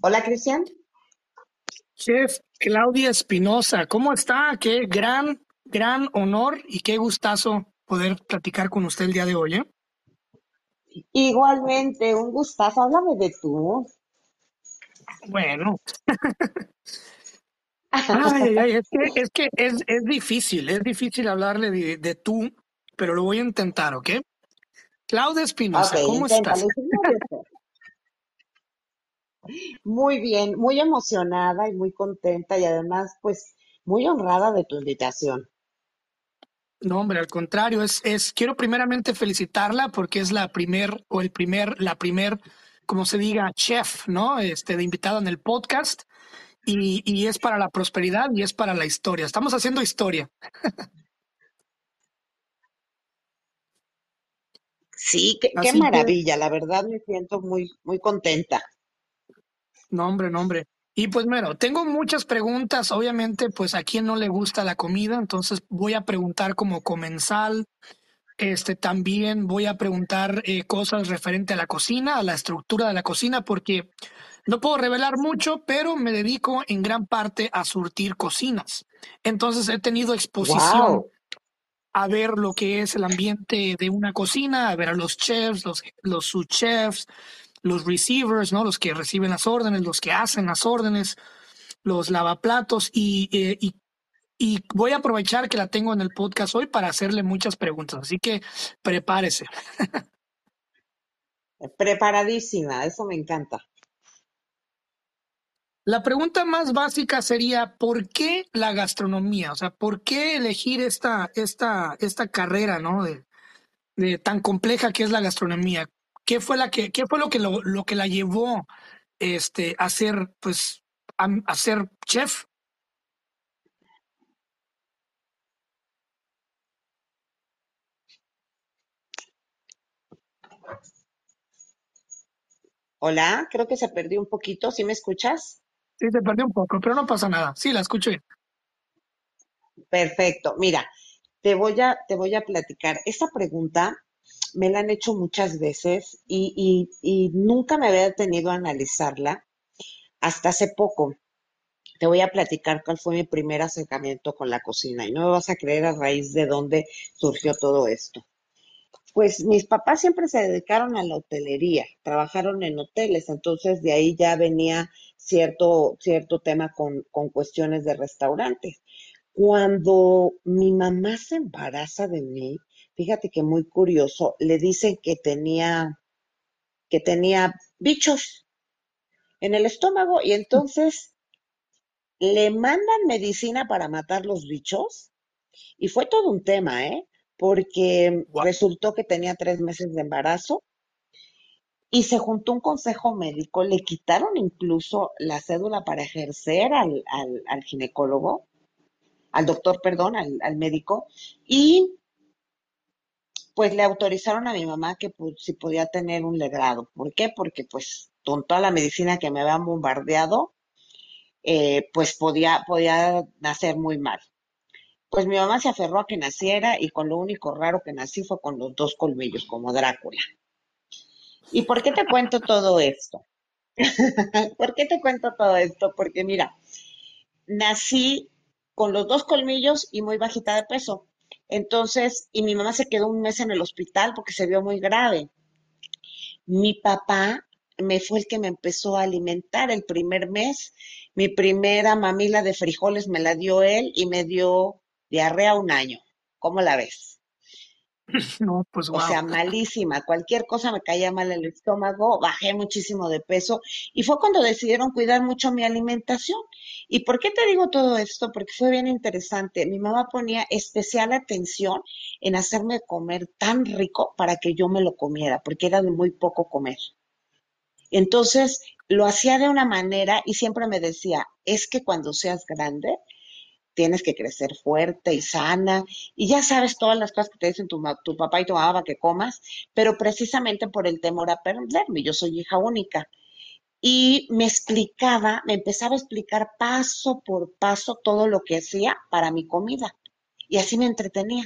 Hola, Cristian. Chef Claudia Espinosa, ¿cómo está? Qué gran, gran honor y qué gustazo poder platicar con usted el día de hoy. ¿eh? Igualmente, un gustazo. Háblame de tú. Bueno. Ay, ay, es que, es, que es, es, difícil, es difícil hablarle de, de, tú, pero lo voy a intentar, ¿ok? Claudia Espinosa, okay, ¿cómo estás? Muy bien, muy emocionada y muy contenta y además, pues, muy honrada de tu invitación. No, hombre, al contrario, es, es, quiero primeramente felicitarla porque es la primer, o el primer, la primer, como se diga, chef, ¿no? Este, de invitado en el podcast. Y, y es para la prosperidad y es para la historia. Estamos haciendo historia. Sí, qué, qué maravilla, que, la verdad me siento muy, muy contenta. No, hombre, no, hombre. Y pues bueno, tengo muchas preguntas, obviamente, pues a quién no le gusta la comida, entonces voy a preguntar como comensal, este también voy a preguntar eh, cosas referente a la cocina, a la estructura de la cocina, porque no puedo revelar mucho, pero me dedico en gran parte a surtir cocinas. Entonces he tenido exposición Wow. a ver lo que es el ambiente de una cocina, a ver a los chefs, los, los subchefs, los receivers, ¿no? Los que reciben las órdenes, los que hacen las órdenes, los lavaplatos y, eh, y, y voy a aprovechar que la tengo en el podcast hoy para hacerle muchas preguntas. Así que prepárese. Preparadísima, eso me encanta. La pregunta más básica sería, ¿por qué la gastronomía? O sea, ¿por qué elegir esta, esta, esta carrera, ¿no? De, de tan compleja que es la gastronomía. ¿Qué fue la que, qué fue lo que lo, lo que la llevó este a ser, pues, a, a ser chef? Hola, creo que se perdió un poquito. ¿Sí me escuchas? Sí, se perdió un poco, pero no pasa nada. Sí, la escucho bien. Perfecto. Mira, te voy a, te voy a platicar. Esta pregunta me la han hecho muchas veces y, y, y nunca me había detenido a analizarla hasta hace poco. Te voy a platicar cuál fue mi primer acercamiento con la cocina y no me vas a creer a raíz de dónde surgió todo esto. Pues mis papás siempre se dedicaron a la hotelería, trabajaron en hoteles, entonces de ahí ya venía cierto, cierto tema con, con cuestiones de restaurantes. Cuando mi mamá se embaraza de mí, fíjate que muy curioso, le dicen que tenía, que tenía bichos en el estómago y entonces le mandan medicina para matar los bichos y fue todo un tema, ¿eh? Porque Wow. resultó que tenía tres meses de embarazo y se juntó un consejo médico, le quitaron incluso la cédula para ejercer al, al, al ginecólogo, al doctor, perdón, al, al médico, y pues le autorizaron a mi mamá que pues, si podía tener un legrado. ¿Por qué? Porque pues con toda la medicina que me habían bombardeado, eh, pues podía, podía nacer muy mal. Pues mi mamá se aferró a que naciera y con lo único raro que nací fue con los dos colmillos, como Drácula. ¿Y por qué te cuento todo esto? ¿Por qué te cuento todo esto? Porque mira, nací con los dos colmillos y muy bajita de peso. Entonces, y mi mamá se quedó un mes en el hospital porque se vio muy grave. Mi papá me fue el que me empezó a alimentar el primer mes. Mi primera mamila de frijoles me la dio él y me dio diarrea un año. ¿Cómo la ves? No, pues O sea, malísima. Cualquier cosa me caía mal el estómago, bajé muchísimo de peso y fue cuando decidieron cuidar mucho mi alimentación. ¿Y por qué te digo todo esto? Porque fue bien interesante. Mi mamá ponía especial atención en hacerme comer tan rico para que yo me lo comiera, porque era de muy poco comer. Entonces, lo hacía de una manera y siempre me decía, es que cuando seas grande, tienes que crecer fuerte y sana, y ya sabes todas las cosas que te dicen tu, papá y tu mamá que comas, pero precisamente por el temor a perderme, yo soy hija única. Y me explicaba, me empezaba a explicar paso por paso todo lo que hacía para mi comida, y así me entretenía.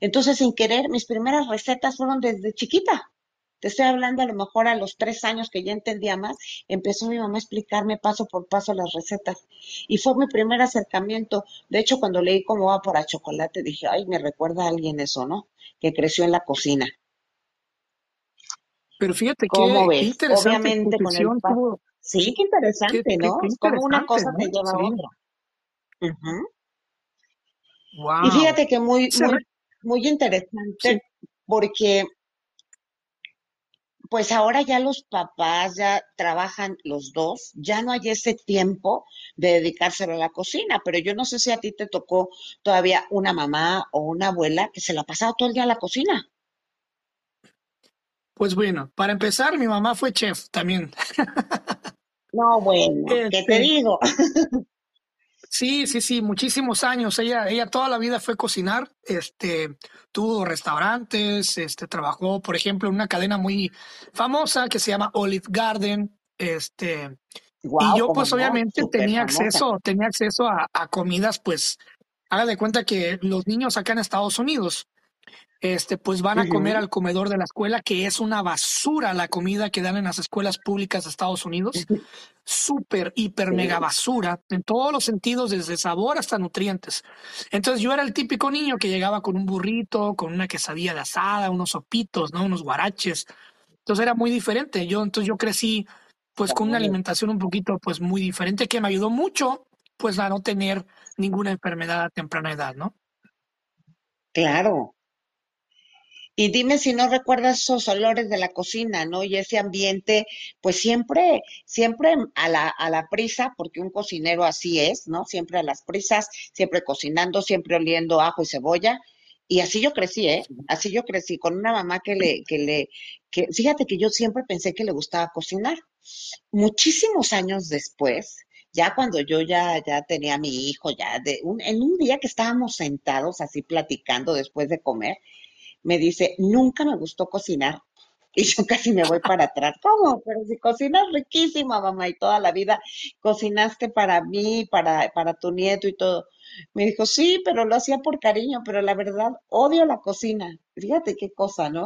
Entonces, sin querer, mis primeras recetas fueron desde chiquita. Te estoy hablando a lo mejor a los tres años que ya entendía más, empezó mi mamá a explicarme paso por paso las recetas. Y fue mi primer acercamiento. De hecho, cuando leí cómo va por a chocolate, dije, ay, me recuerda a alguien eso, ¿no? Que creció en la cocina. Pero fíjate ¿Cómo qué, ves? interesante Obviamente con el paso. Sí, qué interesante, ¿no? Como una cosa te lleva a otra. Y fíjate que muy, muy, muy interesante porque pues ahora ya los papás ya trabajan los dos, ya no hay ese tiempo de dedicárselo a la cocina, pero yo no sé si a ti te tocó todavía una mamá o una abuela que se la pasaba todo el día a la cocina. Pues bueno, para empezar, mi mamá fue chef también. No, bueno, ¿qué te este, digo? Sí, sí, sí, muchísimos años. Ella, ella toda la vida fue cocinar, este, tuvo restaurantes, este, trabajó, por ejemplo, en una cadena muy famosa que se llama Olive Garden, este, y yo pues obviamente tenía acceso, tenía acceso a, a, comidas, pues, haga de cuenta que los niños acá en Estados Unidos, este, pues van a comer al comedor de la escuela, que es una basura la comida que dan en las escuelas públicas de Estados Unidos. Súper, hiper, mega basura, en todos los sentidos, desde sabor hasta nutrientes. Entonces yo era el típico niño que llegaba con un burrito, con una quesadilla de asada, unos sopitos, ¿no? Unos guaraches. Entonces era muy diferente. Yo, entonces yo crecí pues con una alimentación un poquito pues muy diferente que me ayudó mucho pues a no tener ninguna enfermedad a temprana edad, ¿no? Claro, y dime si no recuerdas esos olores de la cocina, ¿no? Y ese ambiente, pues siempre, siempre a la, a la prisa, porque un cocinero así es, ¿no? Siempre a las prisas, siempre cocinando, siempre oliendo ajo y cebolla. Y así yo crecí, ¿eh? Así yo crecí, con una mamá que le, que le, que, fíjate que yo siempre pensé que le gustaba cocinar. Muchísimos años después, ya cuando yo ya, ya tenía a mi hijo, ya de un, en un día que estábamos sentados así platicando después de comer, me dice, nunca me gustó cocinar. Y yo casi me voy para atrás. ¿Cómo? Pero si cocinas riquísima, mamá, y toda la vida cocinaste para mí, para, para tu nieto y todo. Me dijo, sí, pero lo hacía por cariño, pero la verdad, odio la cocina. Fíjate qué cosa, ¿no?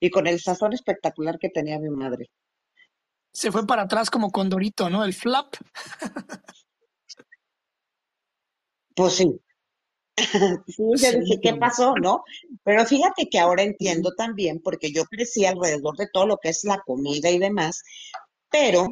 Y con el sazón espectacular que tenía mi madre. Se fue para atrás como Condorito, ¿no? El flap. Pues sí, sí, yo dije, ¿qué pasó? ¿No? Pero fíjate que ahora entiendo también, porque yo crecí alrededor de todo lo que es la comida y demás, pero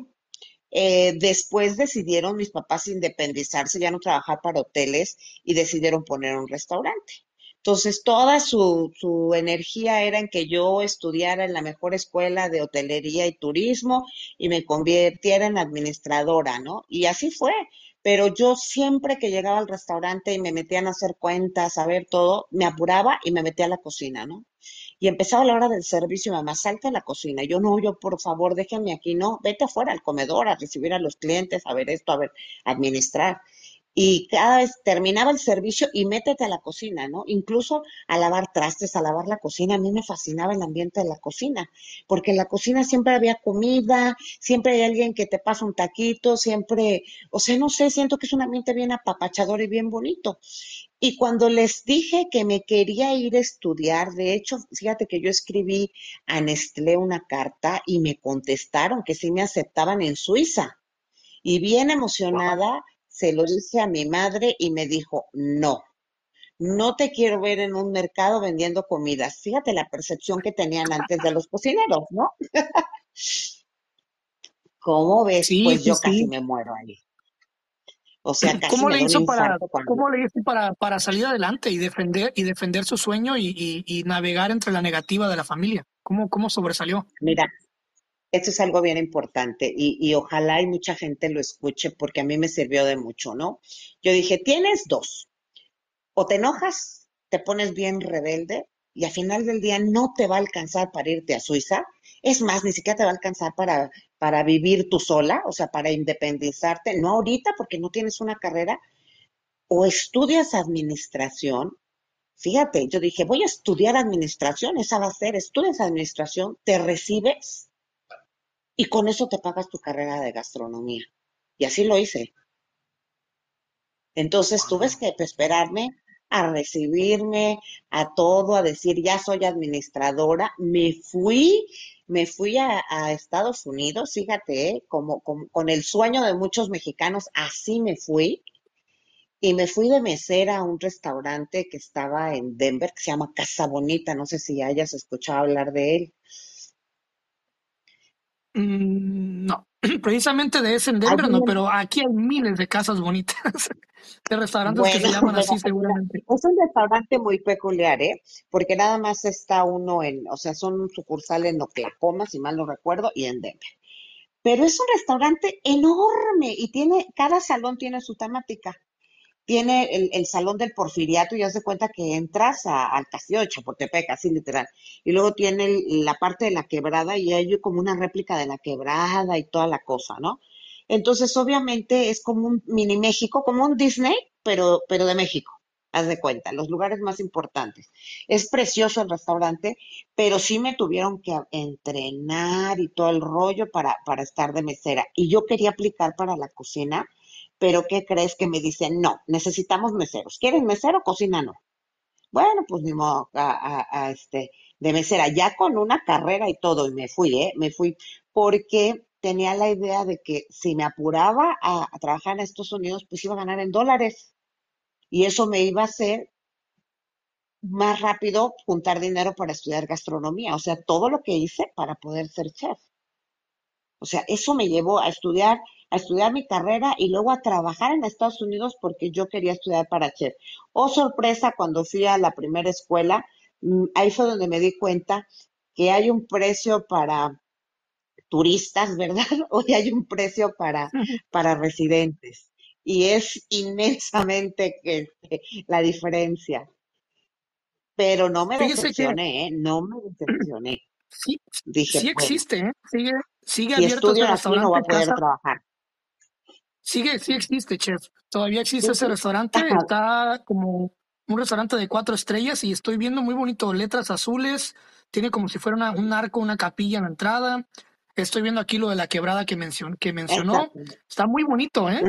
eh, después decidieron mis papás independizarse, ya no trabajar para hoteles y decidieron poner un restaurante. Entonces, toda su, su energía era en que yo estudiara en la mejor escuela de hotelería y turismo y me convirtiera en administradora, ¿no? Y así fue pero yo siempre que llegaba al restaurante y me metían a hacer cuentas, a ver todo, me apuraba y me metía a la cocina, ¿no? Y empezaba la hora del servicio, mamá, salta a la cocina. Yo no, yo por favor, déjenme aquí, no, vete afuera al comedor a recibir a los clientes, a ver esto, a ver, administrar y cada vez terminaba el servicio y métete a la cocina, ¿no? Incluso a lavar trastes, a lavar la cocina. A mí me fascinaba el ambiente de la cocina, porque en la cocina siempre había comida, siempre hay alguien que te pasa un taquito, siempre, o sea, no sé, siento que es un ambiente bien apapachador y bien bonito. Y cuando les dije que me quería ir a estudiar, de hecho, fíjate que yo escribí a Nestlé una carta y me contestaron que sí me aceptaban en Suiza. Y bien emocionada, se lo dije a mi madre y me dijo, no, no te quiero ver en un mercado vendiendo comidas. Fíjate la percepción que tenían antes de los cocineros, ¿no? ¿Cómo ves? pues yo casi me muero ahí. O sea, casi ¿Cómo le hizo para, ¿cómo le hizo para, para salir adelante y defender y defender su sueño y, y, navegar entre la negativa de la familia? ¿Cómo, cómo sobresalió? Mira, esto es algo bien importante y, ojalá y mucha gente lo escuche porque a mí me sirvió de mucho, ¿no? Yo dije, tienes dos, o te enojas, te pones bien rebelde y al final del día no te va a alcanzar para irte a Suiza, es más, ni siquiera te va a alcanzar para, para vivir tú sola, o sea, para independizarte, no ahorita porque no tienes una carrera, o estudias administración. Fíjate, yo dije, voy a estudiar administración, esa va a ser, estudias administración, te recibes y con eso te pagas tu carrera de gastronomía. Y así lo hice. Entonces tuve que esperarme a recibirme, a todo, a decir, ya soy administradora. Me fui me fui a, a Estados Unidos, fíjate, ¿eh? como, como con el sueño de muchos mexicanos, así me fui. Y me fui de mesera a un restaurante que estaba en Denver, que se llama Casa Bonita, no sé si hayas escuchado hablar de él. Mm, no, precisamente de ese en Denver no, pero aquí hay miles de casas bonitas, de restaurantes que se llaman así seguramente. es un restaurante muy peculiar, ¿eh? Porque nada más está uno en, o sea, son un sucursal en Oklahoma, si mal no recuerdo, y en Denver. Pero es un restaurante enorme y tiene, cada salón tiene su temática. Tiene el, el Salón del Porfiriato y haz de cuenta que entras a- al castillo de Chapultepec, así literal. Y luego tiene la parte de la quebrada y hay como una réplica de la quebrada y toda la cosa, ¿no? Entonces, obviamente es como un mini México, como un Disney, pero, pero de México. Haz de cuenta, los lugares más importantes. Es precioso el restaurante, pero sí me tuvieron que entrenar y todo el rollo para, para estar de mesera. Y yo quería aplicar para la cocina, pero ¿qué crees que me dicen? No, necesitamos meseros. ¿Quieres mesero? Cocina no. Bueno, pues ni modo, a, a- a, este, de mesera, ya con una carrera y todo, y me fui, ¿eh? Me fui porque tenía la idea de que si me apuraba a, a trabajar en Estados Unidos, pues iba a ganar en dólares. Y eso me iba a hacer más rápido juntar dinero para estudiar gastronomía. O sea, todo lo que hice para poder ser chef. O sea, eso me llevó a estudiar, a estudiar mi carrera y luego a trabajar en Estados Unidos porque yo quería estudiar para chef. Oh, sorpresa, cuando fui a la primera escuela, mm, ahí fue donde me di cuenta que hay un precio para turistas, ¿verdad? Hoy hay un precio para, para residentes. Y es inmensamente que, que la diferencia. Pero no me decepcioné, ¿eh? No me decepcioné. sí, Dije, sí existe, ¿eh? Sigue, sigue si abierto estudio aquí no restaurante, a poder Casa, trabajar. Sigue, sí existe, chef. Todavía existe Sí, ese sí. restaurante, está como un restaurante de cuatro estrellas y estoy viendo muy bonito, letras azules, tiene como si fuera una- un arco, una capilla en la entrada. Estoy viendo aquí lo de la quebrada que, mencionó que mencionó. Está muy bonito, ¿eh?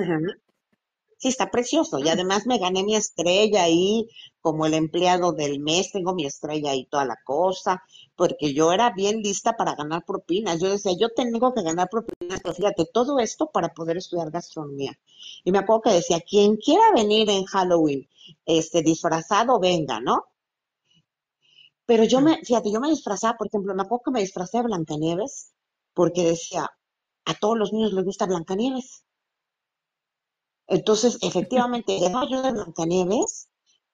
Sí, está precioso. Y además me gané mi estrella ahí como el empleado del mes, tengo mi estrella y toda la cosa, porque yo era bien lista para ganar propinas. Yo decía, yo tengo que ganar propinas, pero fíjate, todo esto para poder estudiar gastronomía. Y me acuerdo que decía, quien quiera venir en Halloween, este, disfrazado, venga, ¿no? Pero yo me, fíjate, yo me disfrazaba, por ejemplo, me acuerdo que me disfrazé de Blancanieves, porque decía, a todos los niños les gusta Blancanieves. Entonces, efectivamente, llegaba yo de Blancanieves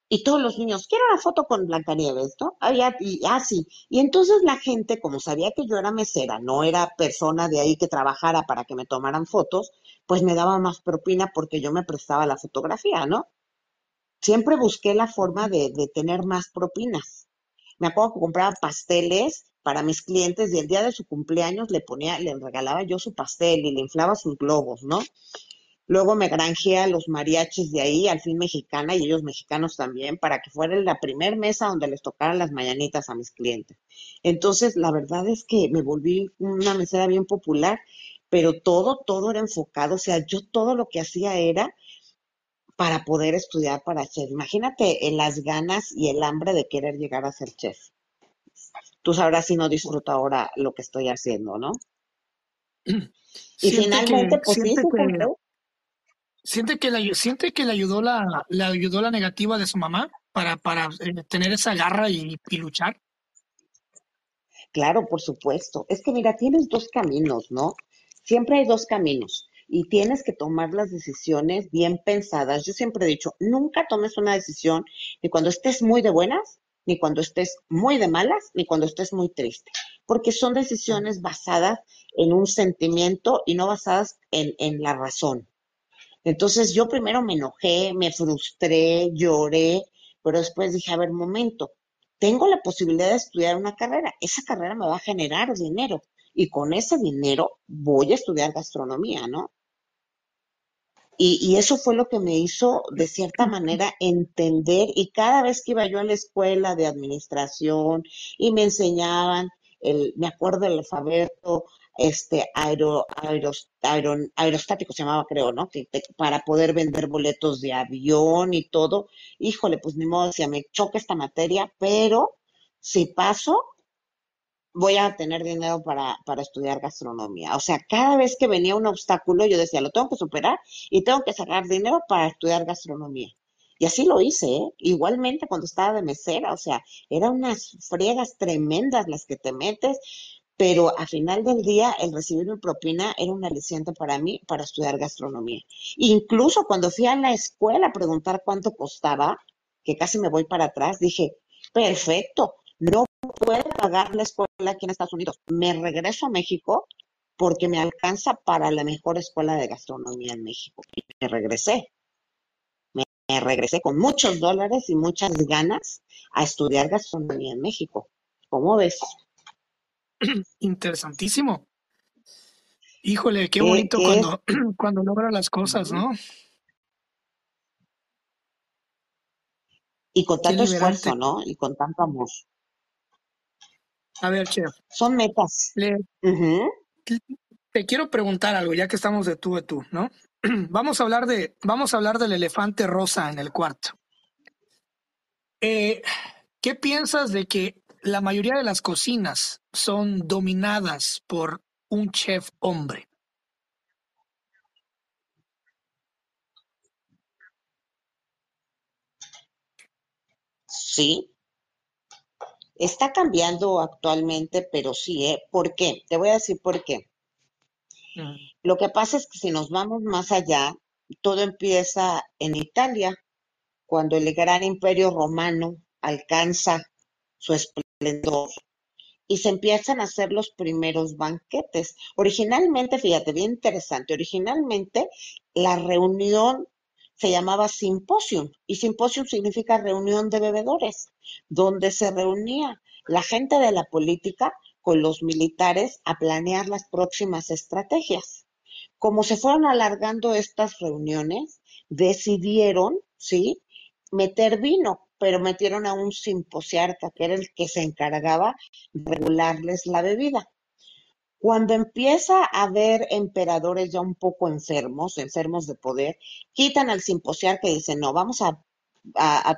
y todos los niños, quiero una foto con Blancanieves, ¿no? Había, y así. Y entonces la gente, como sabía que yo era mesera, no era persona de ahí que trabajara para que me tomaran fotos, pues me daba más propina porque yo me prestaba la fotografía, ¿no? Siempre busqué la forma de, de tener más propinas. Me acuerdo que compraba pasteles para mis clientes y el día de su cumpleaños le ponía, le regalaba yo su pastel y le inflaba sus globos, ¿no? Luego me granjeé a los mariachis de ahí, al fin mexicana, y ellos mexicanos también, para que fuera la primer mesa donde les tocaran las mañanitas a mis clientes. Entonces, la verdad es que me volví una mesera bien popular, pero todo, todo era enfocado, o sea, yo todo lo que hacía era para poder estudiar para chef. Imagínate eh, las ganas y el hambre de querer llegar a ser chef. Tú sabrás si no disfruto ahora lo que estoy haciendo, ¿no? Y Siente que, finalmente, pues sí, que. Siente que le, siente que le ayudó la, ayudó la negativa de su mamá para, para eh, tener esa garra y, y luchar. Claro, por supuesto. Es que mira, tienes dos caminos, ¿no? Siempre hay dos caminos y tienes que tomar las decisiones bien pensadas. Yo siempre he dicho, nunca tomes una decisión ni cuando estés muy de buenas, ni cuando estés muy de malas, ni cuando estés muy triste, porque son decisiones basadas en un sentimiento y no basadas en, en la razón. Entonces yo primero me enojé, me frustré, lloré, pero después dije, a ver, momento, tengo la posibilidad de estudiar una carrera, esa carrera me va a generar dinero y con ese dinero voy a estudiar gastronomía, ¿no? Y, y eso fue lo que me hizo, de cierta manera, entender. Y cada vez que iba yo a la escuela de administración y me enseñaban, el, me acuerdo del alfabeto, este, aero, aerostático se llamaba, creo, ¿no? Que para poder vender boletos de avión y todo. Híjole, pues ni modo, decía, me choca esta materia, pero si paso, voy a tener dinero para, para estudiar gastronomía. O sea, cada vez que venía un obstáculo, yo decía, lo tengo que superar y tengo que sacar dinero para estudiar gastronomía. Y así lo hice, ¿eh? Igualmente cuando estaba de mesera, o sea, eran unas friegas tremendas las que te metes, pero al final del día el recibir mi propina era un aliciente para mí para estudiar gastronomía. Incluso cuando fui a la escuela a preguntar cuánto costaba, que casi me voy para atrás, dije, perfecto, no puedo pagar la escuela aquí en Estados Unidos, me regreso a México porque me alcanza para la mejor escuela de gastronomía en México. Y me regresé. Me, regresé con muchos dólares y muchas ganas a estudiar gastronomía en México. ¿Cómo ves? Interesantísimo. Híjole, qué bonito cuando, cuando logra las cosas, ¿no? Y con tanto esfuerzo, ¿no? Y con tanto amor. A ver, Chef. Son metas. Te quiero preguntar algo, ya que estamos de tú a tú, ¿no? vamos a hablar de, vamos a hablar del elefante rosa en el cuarto. Eh, ¿Qué piensas de que la mayoría de las cocinas son dominadas por un chef hombre. Sí. Está cambiando actualmente, pero sí, ¿eh? ¿Por qué? Te voy a decir por qué. Mm. Lo que pasa es que si nos vamos más allá, todo empieza en Italia, cuando el gran imperio romano alcanza su esplendor y se empiezan a hacer los primeros banquetes. Originalmente, fíjate, bien interesante, originalmente la reunión se llamaba simposium y simposium significa reunión de bebedores, donde se reunía la gente de la política con los militares a planear las próximas estrategias. Como se fueron alargando estas reuniones, decidieron, ¿sí?, meter vino pero metieron a un simposiarca, que era el que se encargaba de regularles la bebida. Cuando empieza a haber emperadores ya un poco enfermos, enfermos de poder, quitan al simposiarca y dicen, no, vamos a,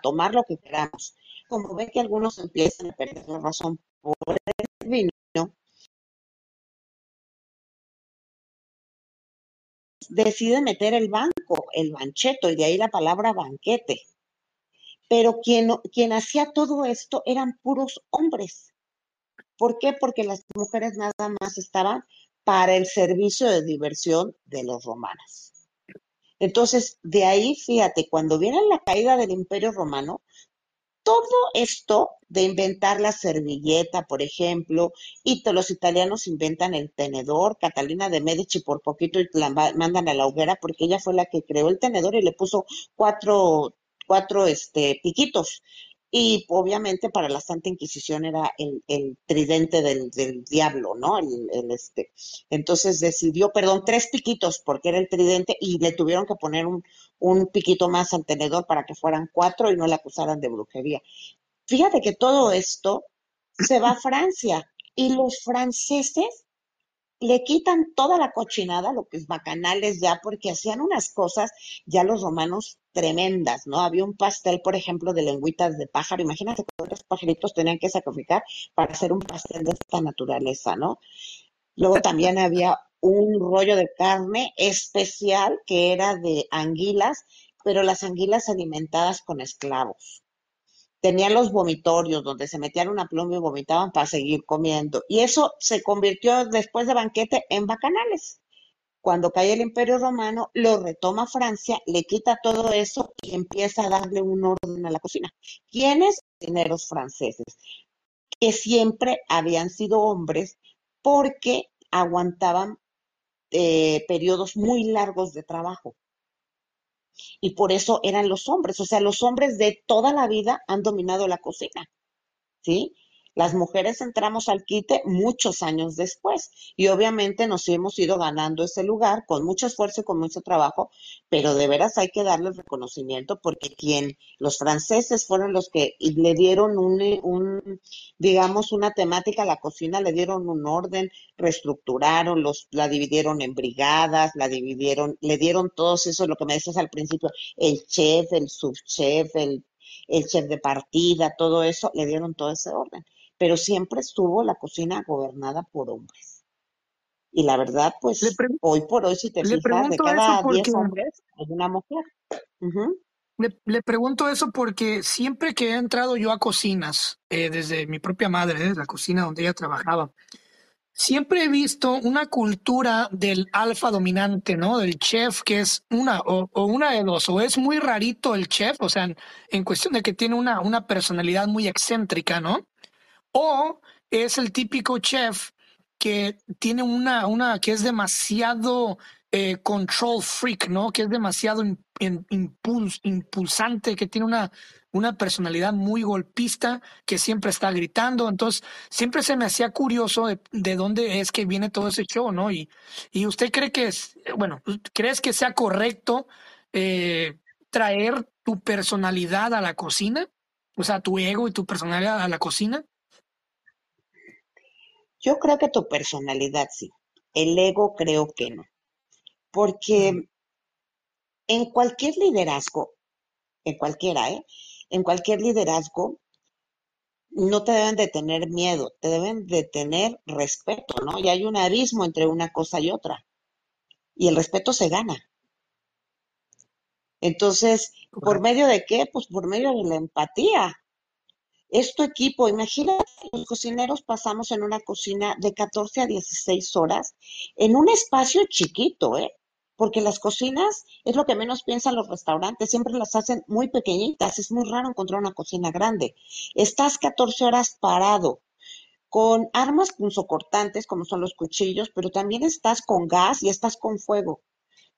tomar lo que queramos. Como ven que algunos empiezan a perder la razón por el vino, decide meter el banco, el bancheto, y de ahí la palabra banquete pero quien, hacía todo esto eran puros hombres. ¿Por qué? Porque las mujeres nada más estaban para el servicio de diversión de los romanos. Entonces, de ahí, fíjate, cuando viene la caída del imperio romano, todo esto de inventar la servilleta, por ejemplo, y los italianos inventan el tenedor, Catalina de Medici por poquito la mandan a la hoguera porque ella fue la que creó el tenedor y le puso cuatro cuatro este, piquitos. Y obviamente para la Santa Inquisición era el, tridente del, diablo, ¿no? El, este. Entonces decidió, perdón, tres piquitos porque era el tridente y le tuvieron que poner un, un piquito más al tenedor para que fueran cuatro y no le acusaran de brujería. Fíjate que todo esto se va a Francia y los franceses le quitan toda la cochinada, lo que es bacanales ya, porque hacían unas cosas ya los romanos tremendas, ¿no? Había un pastel, por ejemplo, de lengüitas de pájaro. Imagínate cuántos pajaritos tenían que sacrificar para hacer un pastel de esta naturaleza, ¿no? Luego también había un rollo de carne especial que era de anguilas, pero las anguilas alimentadas con esclavos tenían los vomitorios donde se metían una pluma y vomitaban para seguir comiendo. Y eso se convirtió después de banquete en bacanales. Cuando cae el Imperio Romano, lo retoma Francia, le quita todo eso y empieza a darle un orden a la cocina. ¿Quiénes? Dineros franceses, que siempre habían sido hombres porque aguantaban eh, periodos muy largos de trabajo y por eso eran los hombres. O sea, los hombres de toda la vida han dominado la cocina, ¿sí? Las mujeres entramos al quite muchos años después y obviamente nos hemos ido ganando ese lugar con mucho esfuerzo y con mucho trabajo, pero de veras hay que darle reconocimiento porque quien los franceses fueron los que le dieron un, digamos, una temática a la cocina, le dieron un orden, reestructuraron, los, la dividieron en brigadas, la dividieron, le dieron todos eso, lo que me decías al principio, el chef, el subchef, el el chef de partida, todo eso, le dieron todo ese orden. Pero siempre estuvo la cocina gobernada por hombres. Y la verdad, pues hoy por hoy, si te fijas, de cada 10 hombres hay una mujer. le, pregunto eso porque siempre que he entrado yo a cocinas, eh, desde mi propia madre, la cocina donde ella trabajaba, siempre he visto una cultura del alfa dominante, ¿no? Del chef que es una o, una de dos, o es muy rarito el chef, o sea, en, cuestión de que tiene una, una personalidad muy excéntrica, ¿no? O es el típico chef que tiene una, una que es demasiado eh, control freak, ¿no? Que es demasiado impulsante, que tiene una, una personalidad muy golpista, que siempre está gritando. Entonces, siempre se me hacía curioso de, dónde es que viene todo ese show, ¿no? Y, y usted cree que es, bueno, ¿crees que sea correcto eh, traer tu personalidad a la cocina? O sea, tu ego y tu personalidad a la cocina. Yo creo que tu personalidad sí. El ego creo que no. Porque en cualquier liderazgo, en cualquiera, ¿eh? En cualquier liderazgo, no te deben de tener miedo, te deben de tener respeto, ¿no? Y hay un abismo entre una cosa y otra. Y el respeto se gana. Entonces, ¿por medio de qué? Pues por medio de la empatía. Es tu equipo. Imagínate, los cocineros pasamos en una cocina de 14 a 16 horas en un espacio chiquito, ¿eh? porque las cocinas es lo que menos piensan los restaurantes, siempre las hacen muy pequeñitas, es muy raro encontrar una cocina grande. Estás 14 horas parado con armas punzocortantes como son los cuchillos, pero también estás con gas y estás con fuego.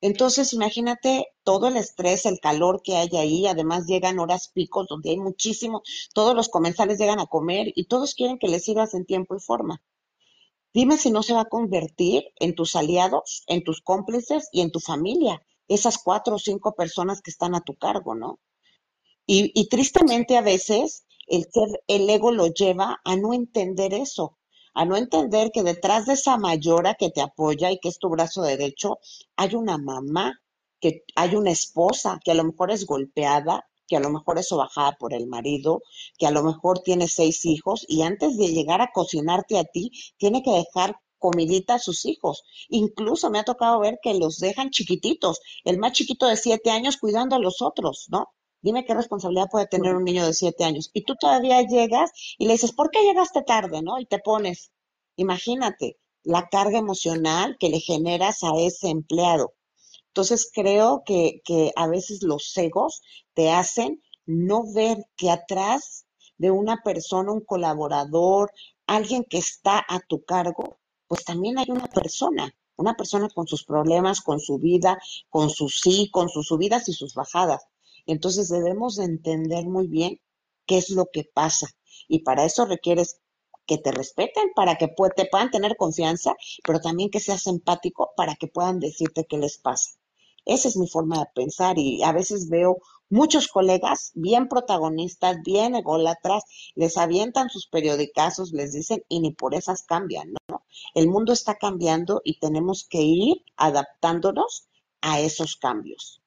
Entonces, imagínate todo el estrés, el calor que hay ahí, además llegan horas picos donde hay muchísimo, todos los comensales llegan a comer y todos quieren que les sirvas en tiempo y forma. Dime si no se va a convertir en tus aliados, en tus cómplices y en tu familia, esas cuatro o cinco personas que están a tu cargo, ¿no? Y, tristemente a veces el, el ego lo lleva a no entender eso, a no entender que detrás de esa mayora que te apoya y que es tu brazo derecho, hay una mamá, que hay una esposa que a lo mejor es golpeada, que a lo mejor es bajada por el marido, que a lo mejor tiene seis hijos y antes de llegar a cocinarte a ti, tiene que dejar comidita a sus hijos. Incluso me ha tocado ver que los dejan chiquititos, el más chiquito de siete años cuidando a los otros, ¿no? Dime qué responsabilidad puede tener un niño de siete años. Y tú todavía llegas y le dices, ¿por qué llegaste tarde, no? Y te pones, imagínate, la carga emocional que le generas a ese empleado. Entonces creo que, que a veces los egos te hacen no ver que atrás de una persona, un colaborador, alguien que está a tu cargo, pues también hay una persona, una persona con sus problemas, con su vida, con sus sí, con sus subidas y sus bajadas. Entonces debemos de entender muy bien qué es lo que pasa. Y para eso requieres que te respeten, para que te puedan tener confianza, pero también que seas empático para que puedan decirte qué les pasa. Esa es mi forma de pensar y a veces veo muchos colegas bien protagonistas, bien ególatras, les avientan sus periodicazos, les dicen y ni por esas cambian, ¿no? El mundo está cambiando y tenemos que ir adaptándonos a esos cambios.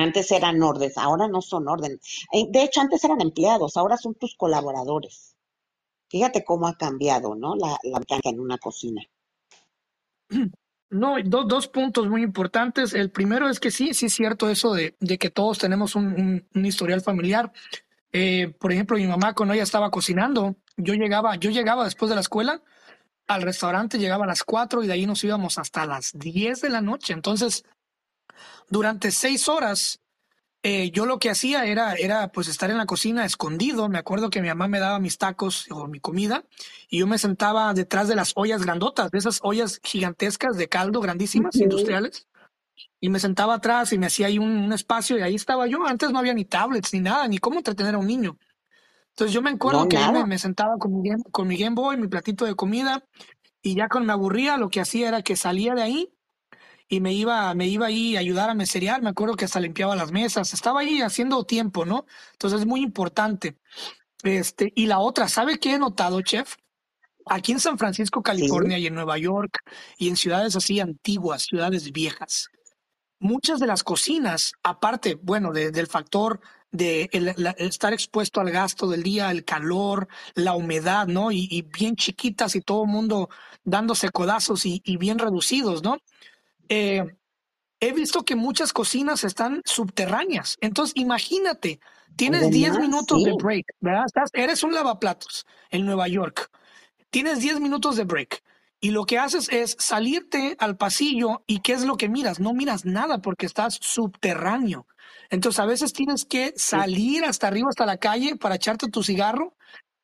Antes eran órdenes, ahora no son órdenes. Eh, de hecho, antes eran empleados, ahora son tus colaboradores. Fíjate cómo ha cambiado, ¿no? La, la en una cocina. No, dos puntos muy importantes. El primero es que sí, sí es cierto eso de, que todos tenemos un, historial familiar. Eh, por ejemplo, mi mamá cuando ella estaba cocinando, yo llegaba, yo llegaba después de la escuela al restaurante, llegaba a las 4 y de ahí nos íbamos hasta las 10 de la noche. Entonces, durante seis horas eh, yo lo que hacía era, era pues estar en la cocina escondido. Me acuerdo que mi mamá me daba mis tacos o mi comida y yo me sentaba detrás de las ollas grandotas, de esas ollas gigantescas de caldo, grandísimas, industriales. Y me sentaba atrás y me hacía ahí un, espacio y ahí estaba yo. Antes no había ni tablets ni nada, ni cómo entretener a un niño. Entonces yo me acuerdo que ahí me, sentaba con mi, game, con mi Game Boy, mi platito de comida y ya cuando me aburría lo que hacía era que salía de ahí y me iba, me iba ahí a ayudar a meserear, me acuerdo que hasta limpiaba las mesas, estaba ahí haciendo tiempo, ¿no? Entonces es muy importante. Este, y la otra, ¿sabe qué he notado, chef? Aquí en San Francisco, California y en Nueva York y en ciudades así antiguas, ciudades viejas, muchas de las cocinas, aparte, bueno, del factor de estar expuesto al gasto del día, el calor, la humedad, ¿no? Y, bien chiquitas y todo el mundo dándose codazos y, bien reducidos, ¿no? Eh, he visto que muchas cocinas están subterráneas. Entonces, imagínate, tienes 10 minutos de break, ¿verdad? eres un lavaplatos en Nueva York. Tienes 10 minutos de break. Y lo que haces es salirte al pasillo y ¿qué es lo que miras? No miras nada porque estás subterráneo. Entonces a veces tienes que salir hasta arriba, hasta la calle para echarte tu cigarro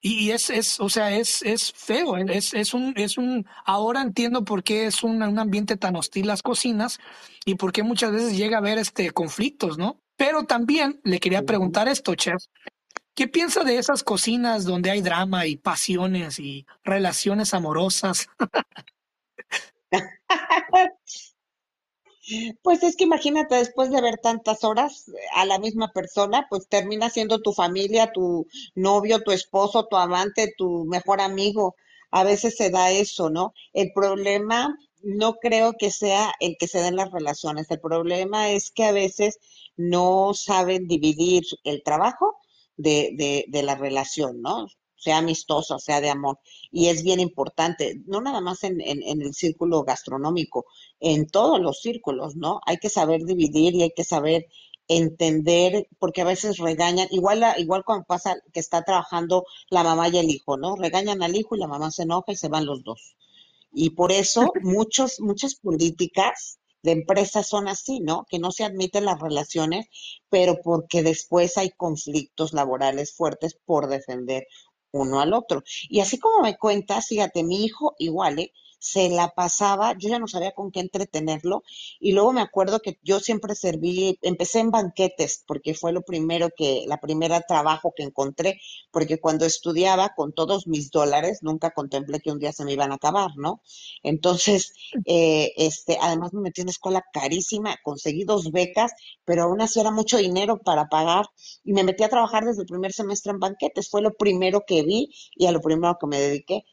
y es, es, o sea, es, es feo, es, es un, es un, ahora entiendo por qué es un, un ambiente tan hostil las cocinas y por qué muchas veces llega a haber este conflictos, ¿no? Pero también le quería preguntar esto, chef. ¿Qué piensa de esas cocinas donde hay drama y pasiones y relaciones amorosas? Pues es que imagínate, después de ver tantas horas a la misma persona, pues termina siendo tu familia, tu novio, tu esposo, tu amante, tu mejor amigo. A veces se da eso, ¿no? El problema no creo que sea el que se den las relaciones. El problema es que a veces no saben dividir el trabajo de, de, de la relación, ¿no? Sea amistosa, sea de amor. Y es bien importante, no nada más en, en, el círculo gastronómico, en todos los círculos, ¿no? Hay que saber dividir y hay que saber entender, porque a veces regañan, igual, igual cuando pasa que está trabajando la mamá y el hijo, ¿no? Regañan al hijo y la mamá se enoja y se van los dos. Y por eso muchos, muchas políticas de empresas son así, ¿no? Que no se admiten las relaciones, pero porque después hay conflictos laborales fuertes por defender uno al otro. Y así como me cuentas, fíjate, mi hijo igual, ¿eh? Se la pasaba, yo ya no sabía con qué entretenerlo y luego me acuerdo que yo siempre serví, empecé en banquetes porque fue lo primero que, la primera trabajo que encontré, porque cuando estudiaba con todos mis dólares nunca contemplé que un día se me iban a acabar, ¿no? Entonces, eh, este, además me metí en una escuela carísima, conseguí dos becas, pero aún así era mucho dinero para pagar y me metí a trabajar desde el primer semestre en banquetes, fue lo primero que vi y a lo primero que me dediqué.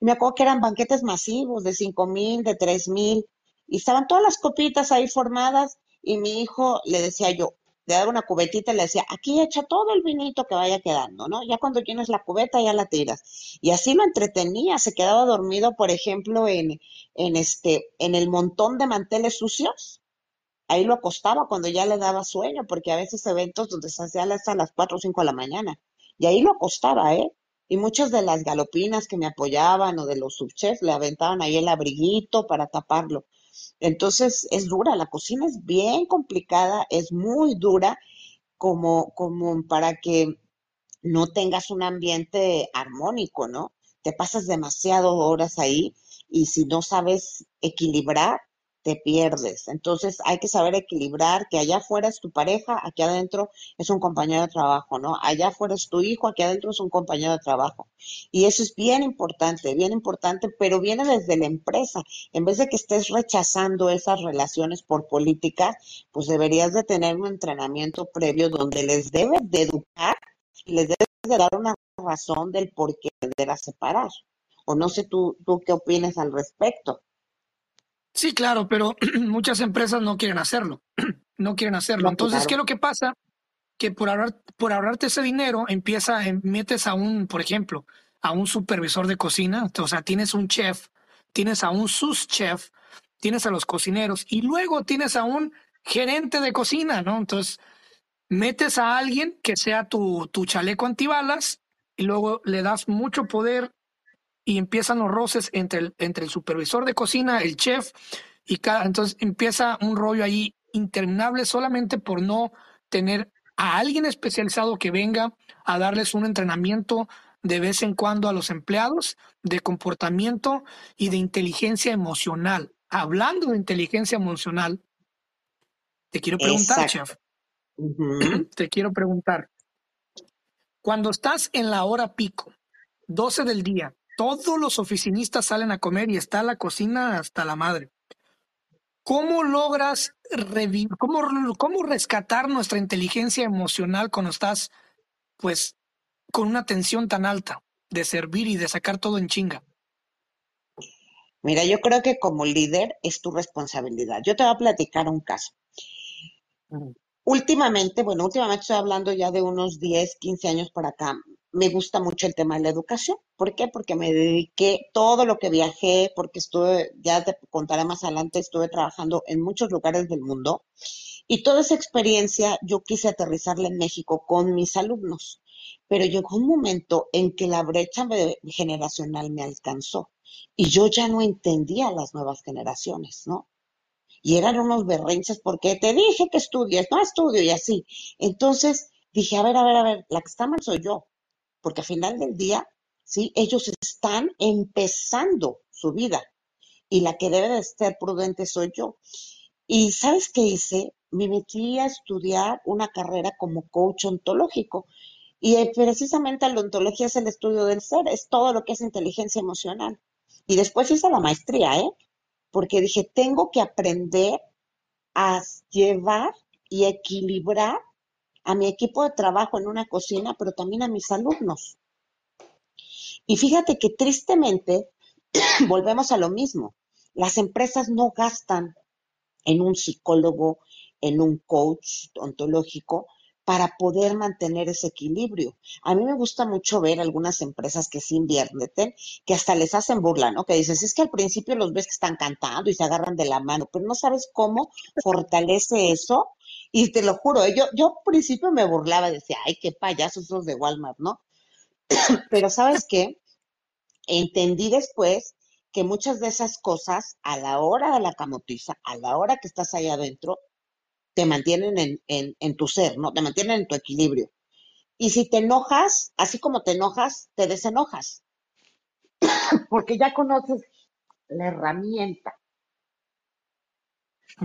Y me acuerdo que eran banquetes masivos de cinco mil, de tres mil, y estaban todas las copitas ahí formadas, y mi hijo le decía yo, le daba una cubetita y le decía, aquí echa todo el vinito que vaya quedando, ¿no? Ya cuando tienes la cubeta ya la tiras. Y así lo entretenía, se quedaba dormido, por ejemplo, en, en este, en el montón de manteles sucios. Ahí lo acostaba cuando ya le daba sueño, porque a veces eventos donde se hacía hasta las cuatro o cinco de la mañana. Y ahí lo acostaba, ¿eh? Y muchas de las galopinas que me apoyaban o de los subchefs le aventaban ahí el abriguito para taparlo. Entonces es dura, la cocina es bien complicada, es muy dura como, como para que no tengas un ambiente armónico, ¿no? Te pasas demasiado horas ahí y si no sabes equilibrar, te pierdes. Entonces hay que saber equilibrar que allá afuera es tu pareja, aquí adentro es un compañero de trabajo, ¿no? Allá afuera es tu hijo, aquí adentro es un compañero de trabajo. Y eso es bien importante, bien importante, pero viene desde la empresa. En vez de que estés rechazando esas relaciones por política, pues deberías de tener un entrenamiento previo donde les debes de educar y les debes de dar una razón del por qué deberás separar. O no sé tú, tú qué opinas al respecto. Sí, claro, pero muchas empresas no quieren hacerlo. no quieren hacerlo. Entonces, ¿qué es lo que pasa? Que por, ahorrar, por ahorrarte ese dinero, empieza, metes a un, por ejemplo, a un supervisor de cocina, o sea, tienes un chef, tienes a un sus chef, tienes a los cocineros y luego tienes a un gerente de cocina, ¿no? Entonces, metes a alguien que sea tu, tu chaleco antibalas y luego le das mucho poder y empiezan los roces entre el, entre el supervisor de cocina, el chef, y cada, entonces empieza un rollo ahí interminable solamente por no tener a alguien especializado que venga a darles un entrenamiento de vez en cuando a los empleados de comportamiento y de inteligencia emocional. Hablando de inteligencia emocional, te quiero preguntar, chef. Te quiero preguntar. Cuando estás en la hora pico, 12 del día, todos los oficinistas salen a comer y está la cocina hasta la madre. ¿Cómo logras revivir, cómo, cómo rescatar nuestra inteligencia emocional cuando estás, pues, con una tensión tan alta de servir y de sacar todo en chinga? Mira, yo creo que como líder es tu responsabilidad. Yo te voy a platicar un caso. Últimamente, bueno, últimamente estoy hablando ya de unos 10, 15 años para acá, me gusta mucho el tema de la educación. ¿Por qué? Porque me dediqué todo lo que viajé, porque estuve, ya te contaré más adelante, estuve trabajando en muchos lugares del mundo y toda esa experiencia yo quise aterrizarla en México con mis alumnos. Pero llegó un momento en que la brecha generacional me alcanzó y yo ya no entendía las nuevas generaciones, ¿no? y eran unos berrinches porque te dije que estudies, no estudio y así. Entonces dije, a ver, a ver, a ver, la que está mal soy yo, porque al final del día, sí, ellos están empezando su vida y la que debe de ser prudente soy yo. Y ¿sabes qué hice? Me metí a estudiar una carrera como coach ontológico. Y eh, precisamente la ontología es el estudio del ser, es todo lo que es inteligencia emocional. Y después hice la maestría, ¿eh? porque dije, tengo que aprender a llevar y equilibrar a mi equipo de trabajo en una cocina, pero también a mis alumnos. Y fíjate que tristemente volvemos a lo mismo. Las empresas no gastan en un psicólogo, en un coach ontológico, para poder mantener ese equilibrio. A mí me gusta mucho ver algunas empresas que sí invierten, que hasta les hacen burla, ¿no? Que dices, es que al principio los ves que están cantando y se agarran de la mano, pero no sabes cómo fortalece eso. Y te lo juro, ¿eh? yo, yo al principio me burlaba, decía, ay, qué payasos esos de Walmart, ¿no? pero ¿sabes qué? Entendí después que muchas de esas cosas, a la hora de la camotiza, a la hora que estás ahí adentro, te mantienen en, tu ser, ¿no? Te mantienen en tu equilibrio. Y si te enojas, así como te enojas, te desenojas. Porque ya conoces la herramienta.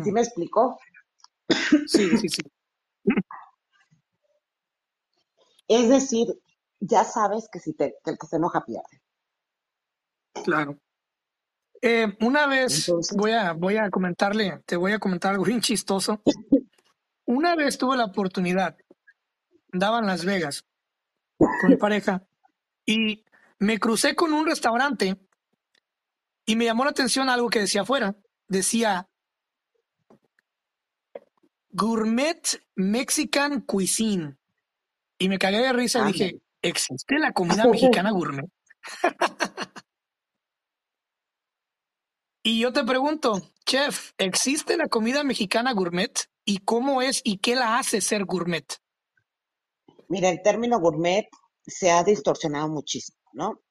¿Sí me explicó? Sí, sí, sí. Es decir, ya sabes que si te, el que se enoja pierde. Claro. Eh, una vez voy a voy a comentarle, te voy a comentar algo bien chistoso. Una vez tuve la oportunidad, andaba en Las Vegas con mi pareja y me crucé con un restaurante y me llamó la atención algo que decía afuera. Decía Gourmet Mexican Cuisine. Y me cagué de risa y dije, ¿existe la comida mexicana gourmet? y yo te pregunto, chef, ¿existe la comida mexicana gourmet? y cómo es y qué la hace ser gourmet? Mira, el término gourmet se ha distorsionado muchísimo, ¿no?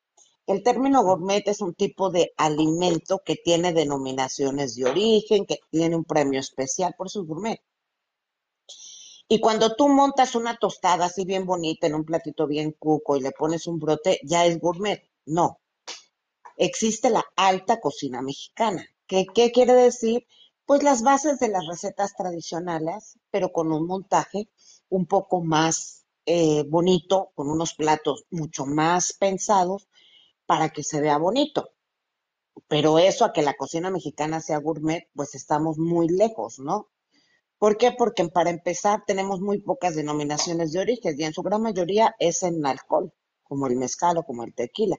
El término gourmet es un tipo de alimento que tiene denominaciones de origen, que tiene un premio especial, por su gourmet. Y cuando tú montas una tostada así bien bonita en un platito bien cuco y le pones un brote, ya es gourmet. No. Existe la alta cocina mexicana. ¿Qué, qué quiere decir? pues las bases de las recetas tradicionales, pero con un montaje un poco más eh, bonito, con unos platos mucho más pensados para que se vea bonito. Pero eso a que la cocina mexicana sea gourmet, pues estamos muy lejos, ¿no? ¿Por qué? Porque para empezar tenemos muy pocas denominaciones de origen y en su gran mayoría es en alcohol, como el mezcal o como el tequila,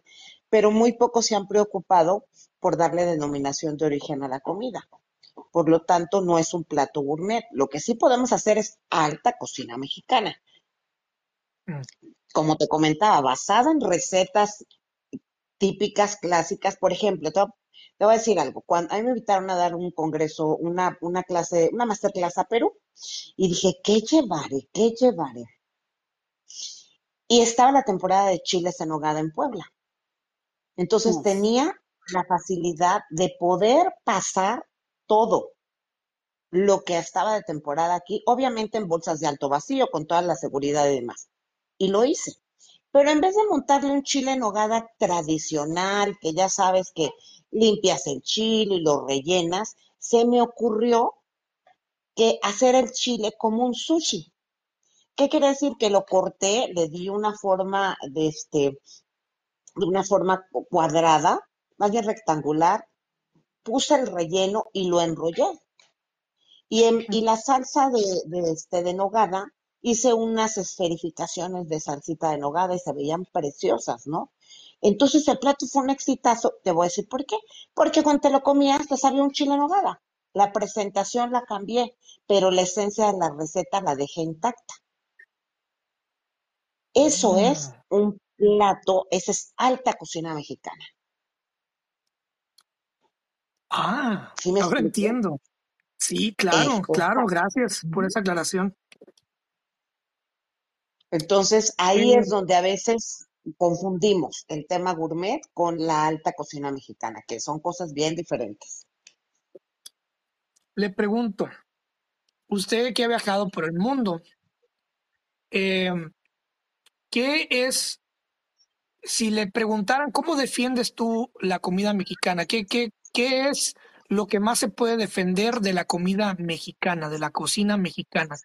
pero muy pocos se han preocupado por darle denominación de origen a la comida por lo tanto no es un plato gourmet. Lo que sí podemos hacer es alta cocina mexicana. Mm. Como te comentaba, basada en recetas típicas, clásicas. Por ejemplo, te, voy a decir algo. Cuando a mí me invitaron a dar un congreso, una, una clase, una masterclass a Perú, y dije, ¿qué llevaré? ¿Qué llevaré? Y estaba la temporada de chiles en hogada en Puebla. Entonces tenía la facilidad de poder pasar todo lo que estaba de temporada aquí, obviamente en bolsas de alto vacío, con toda la seguridad y demás. Y lo hice. Pero en vez de montarle un chile en hogada tradicional, que ya sabes que limpias el chile y lo rellenas, se me ocurrió que hacer el chile como un sushi. ¿Qué quiere decir? Que lo corté, le di una forma de este, de una forma cuadrada, más bien rectangular, puse el relleno y lo enrollé. Y, en, y la salsa de, de, este, de nogada, hice unas esferificaciones de salsita de nogada y se veían preciosas, ¿no? Entonces el plato fue un exitazo. Te voy a decir por qué. Porque cuando te lo comías te sabía un chile en nogada. La presentación la cambié, pero la esencia de la receta la dejé intacta. Eso es Mm. un plato, esa es alta cocina mexicana. Ah, ¿Sí me ahora explico? entiendo. Sí, claro, Es claro, gracias por esa aclaración. Entonces, ahí es donde a veces confundimos el tema gourmet con la alta cocina mexicana, que son cosas bien diferentes. le pregunto, usted que ha viajado por el mundo, eh, ¿qué es, si le preguntaran cómo defiendes tú la comida mexicana? ¿Qué, qué, qué es lo que más se puede defender de la comida mexicana, de la cocina mexicana?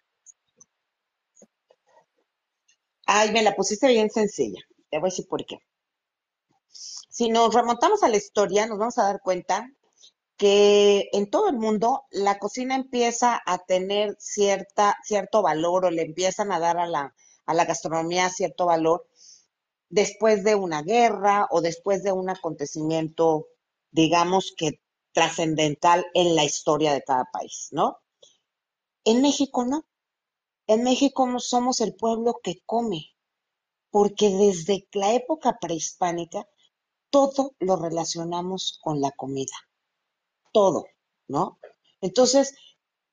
Ay, me la pusiste bien sencilla. Te voy a decir por qué. Si nos remontamos a la historia, nos vamos a dar cuenta que en todo el mundo la cocina empieza a tener cierta, cierto valor o le empiezan a dar a la, a la gastronomía cierto valor después de una guerra o después de un acontecimiento, digamos que trascendental en la historia de cada país, ¿no? En México no. En México somos el pueblo que come, porque desde la época prehispánica todo lo relacionamos con la comida, todo, ¿no? Entonces,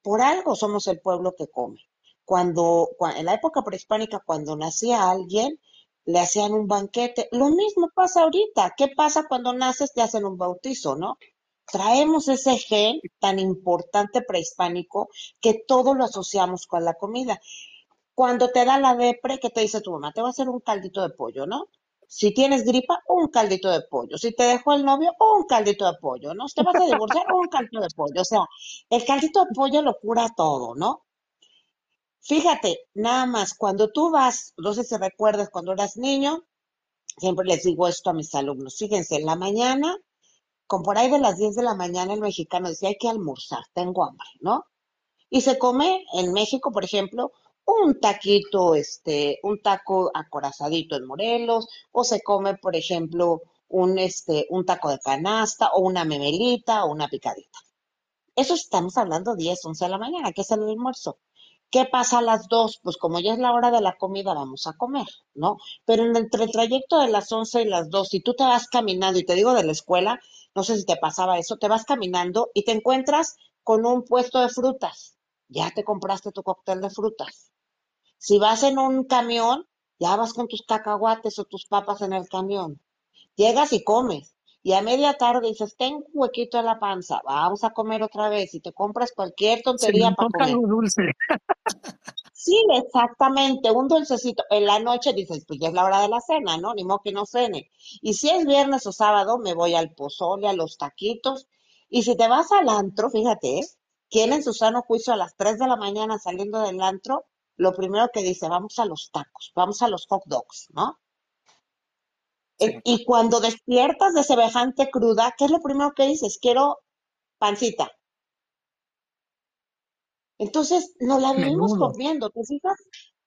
por algo somos el pueblo que come. Cuando, cua- en la época prehispánica, cuando nacía alguien, le hacían un banquete. Lo mismo pasa ahorita. ¿Qué pasa cuando naces? Te hacen un bautizo, ¿no? Traemos ese gen tan importante prehispánico que todo lo asociamos con la comida. Cuando te da la depre, ¿qué te dice tu mamá? Te va a hacer un caldito de pollo, ¿no? Si tienes gripa, un caldito de pollo. Si te dejó el novio, un caldito de pollo, ¿no? Si te vas a divorciar, un caldito de pollo. O sea, el caldito de pollo lo cura todo, ¿no? Fíjate, nada más, cuando tú vas, no sé si recuerdas cuando eras niño, siempre les digo esto a mis alumnos, fíjense, en la mañana, con por ahí de las 10 de la mañana el mexicano decía, hay que almorzar, tengo hambre, ¿no? Y se come en México, por ejemplo, un taquito, este, un taco acorazadito en Morelos, o se come, por ejemplo, un, este, un taco de canasta, o una memelita, o una picadita. Eso estamos hablando 10, 11 de la mañana, que es el almuerzo. ¿Qué pasa a las 2? Pues como ya es la hora de la comida, vamos a comer, ¿no? Pero en el trayecto de las 11 y las 2, si tú te vas caminando, y te digo de la escuela, no sé si te pasaba eso, te vas caminando y te encuentras con un puesto de frutas. Ya te compraste tu cóctel de frutas. Si vas en un camión, ya vas con tus cacahuates o tus papas en el camión. Llegas y comes. Y a media tarde dices, tengo un huequito en la panza, vamos a comer otra vez. Y te compras cualquier Se me tontería para comer. algo dulce. Sí, exactamente, un dulcecito. En la noche dices, pues ya es la hora de la cena, ¿no? Ni modo que no cene. Y si es viernes o sábado, me voy al pozole, a los taquitos. Y si te vas al antro, fíjate, ¿eh? ¿quién en su sano juicio a las 3 de la mañana saliendo del antro, lo primero que dice, vamos a los tacos, vamos a los hot dogs, ¿no? Sí, Eh, Y cuando despiertas de semejante cruda, ¿qué es lo primero que dices? Quiero pancita. Entonces, nos la vivimos menudo. comiendo, ¿te fijas?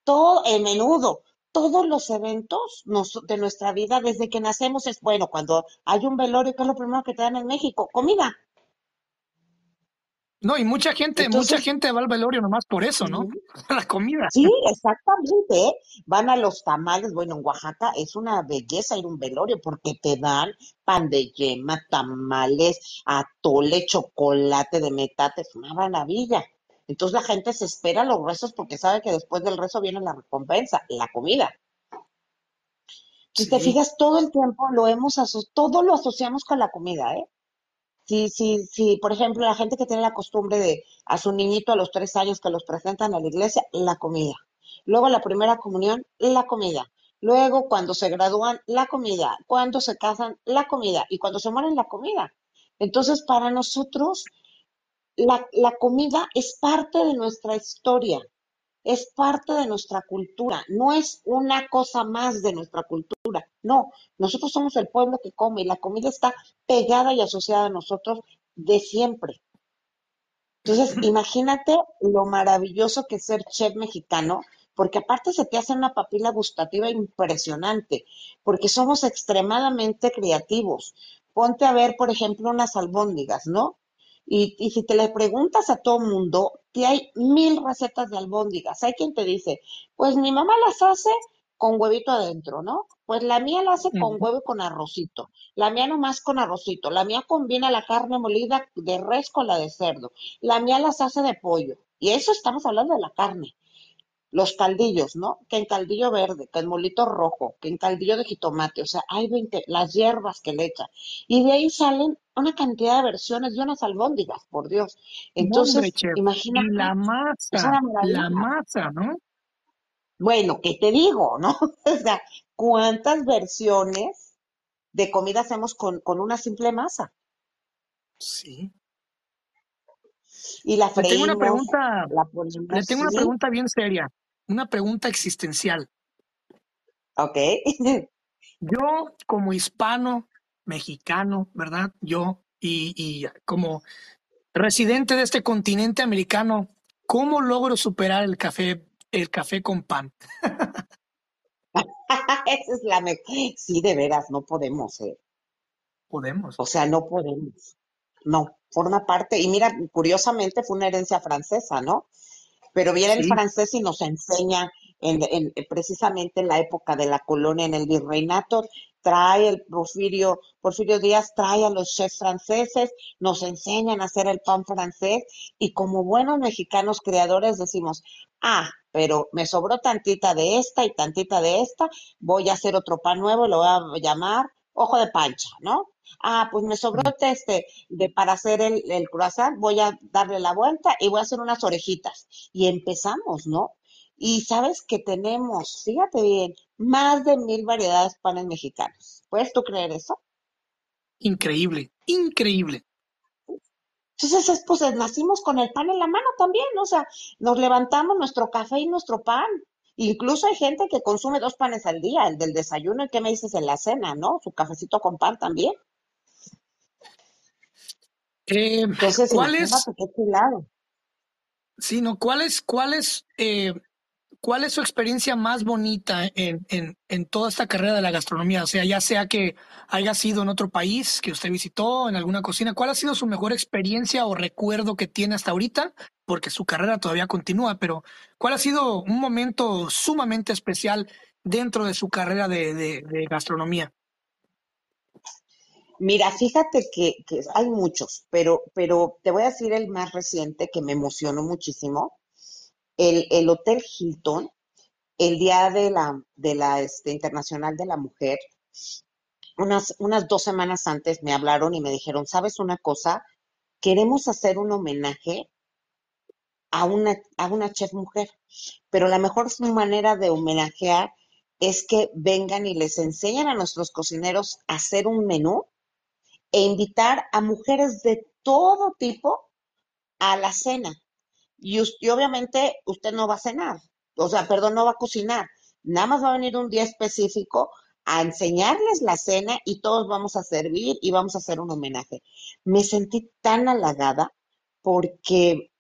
Todo el menudo, todos los eventos nos- de nuestra vida desde que nacemos es bueno. Cuando hay un velorio, ¿qué es lo primero que te dan en México? Comida. No, y mucha gente, mucha gente va al velorio nomás por eso, ¿no? ujú, La comida. sí, exactamente. ¿eh? Van a los tamales. Bueno, en Oaxaca es una belleza ir a un velorio porque te dan pan de yema, tamales, atole, chocolate de metate. Es una maravilla. Entonces la gente se espera los rezos porque sabe que después del rezo viene la recompensa, la comida. Si te fijas, todo el tiempo lo hemos aso- todo lo asociamos con la comida, ¿eh? Si, si, si, por ejemplo, la gente que tiene la costumbre de a su niñito a los tres años que los presentan a la iglesia, la comida. Luego la primera comunión, la comida. Luego cuando se gradúan, la comida. Cuando se casan, la comida. Y cuando se mueren, la comida. Entonces, para nosotros, la, la comida es parte de nuestra historia es parte de nuestra cultura, no es una cosa más de nuestra cultura, no, nosotros somos el pueblo que come y la comida está pegada y asociada a nosotros de siempre. Entonces, imagínate lo maravilloso que es ser chef mexicano, porque aparte se te hace una papila gustativa impresionante, porque somos extremadamente creativos. Ponte a ver, por ejemplo, unas albóndigas, ¿no? Y, y si te le preguntas a todo mundo, te hay mil recetas de albóndigas. Hay quien te dice, pues mi mamá las hace con huevito adentro, ¿no? Pues la mía la hace con huevo y con arrocito. La mía nomás con arrocito. La mía combina la carne molida de res con la de cerdo. La mía las hace de pollo. Y eso estamos hablando de la carne. Los caldillos, ¿no? Que en caldillo verde, que en molito rojo, que en caldillo de jitomate. O sea, hay 20, las hierbas que le echan. Y de ahí salen una cantidad de versiones de unas albóndigas, por Dios. Entonces, imagínate, la masa, la masa, ¿no? Bueno, ¿qué te digo, no? O sea, ¿cuántas versiones de comida hacemos con, con una simple masa? Sí. Y la Le tengo una freímos, pregunta, la le tengo una sí, pregunta bien seria, una pregunta existencial. ok. Yo, como hispano, mexicano, ¿verdad? Yo, y, y como residente de este continente americano, ¿cómo logro superar el café, el café con pan? Esa es la mejor. Sí, de veras, no podemos, ¿eh? Podemos. O sea, no podemos. No, forma parte. Y mira, curiosamente fue una herencia francesa, ¿no? pero viene el francés y nos enseña en, en, precisamente en la época de la colonia, en el virreinato, trae el Porfirio, Porfirio Díaz trae a los chefs franceses, nos enseñan a hacer el pan francés y como buenos mexicanos creadores decimos, ah, pero me sobró tantita de esta y tantita de esta, voy a hacer otro pan nuevo lo voy a llamar ojo de pancha, ¿no? Ah, pues me sobró este de para hacer el, el croissant, voy a darle la vuelta y voy a hacer unas orejitas y empezamos, ¿no? Y sabes que tenemos, fíjate bien, más de mil variedades de panes mexicanos. ¿Puedes tú creer eso? increíble, increíble. Entonces, es, pues nacimos con el pan en la mano también, ¿no? o sea, nos levantamos nuestro café y nuestro pan. Incluso hay gente que consume dos panes al día, el del desayuno y qué me dices en la cena, ¿no? Su cafecito con pan también. Eh, Entonces, ¿cuál es, sí, no, cuál es, cuál es, eh, cuál es su experiencia más bonita en, en, en toda esta carrera de la gastronomía? O sea, ya sea que haya sido en otro país que usted visitó, en alguna cocina, ¿cuál ha sido su mejor experiencia o recuerdo que tiene hasta ahorita? Porque su carrera todavía continúa, pero ¿cuál ha sido un momento sumamente especial dentro de su carrera de, de, gastronomía? Mira, fíjate que, que hay muchos, pero, pero te voy a decir el más reciente que me emocionó muchísimo. El, el Hotel Hilton, el día de la, de la este, Internacional de la Mujer, unas, unas dos semanas antes me hablaron y me dijeron, ¿sabes una cosa? Queremos hacer un homenaje a una, a una chef mujer, pero la mejor manera de homenajear es que vengan y les enseñen a nuestros cocineros a hacer un menú e invitar a mujeres de todo tipo a la cena. Y, y, obviamente usted no va a cenar, o sea, perdón, no va a cocinar. Nada más va a venir un día específico a enseñarles la cena y todos vamos a servir y vamos a hacer un homenaje. Me sentí tan halagada porque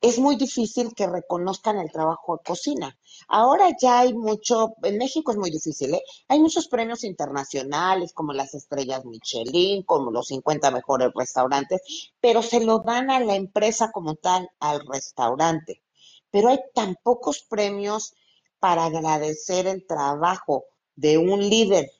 es muy difícil que reconozcan el trabajo de cocina. Ahora ya hay mucho, en México es muy difícil, ¿eh? Hay muchos premios internacionales como las estrellas Michelin, como los 50 mejores restaurantes, pero se lo dan a la empresa como tal, al restaurante. Pero hay tan pocos premios para agradecer el trabajo de un líder,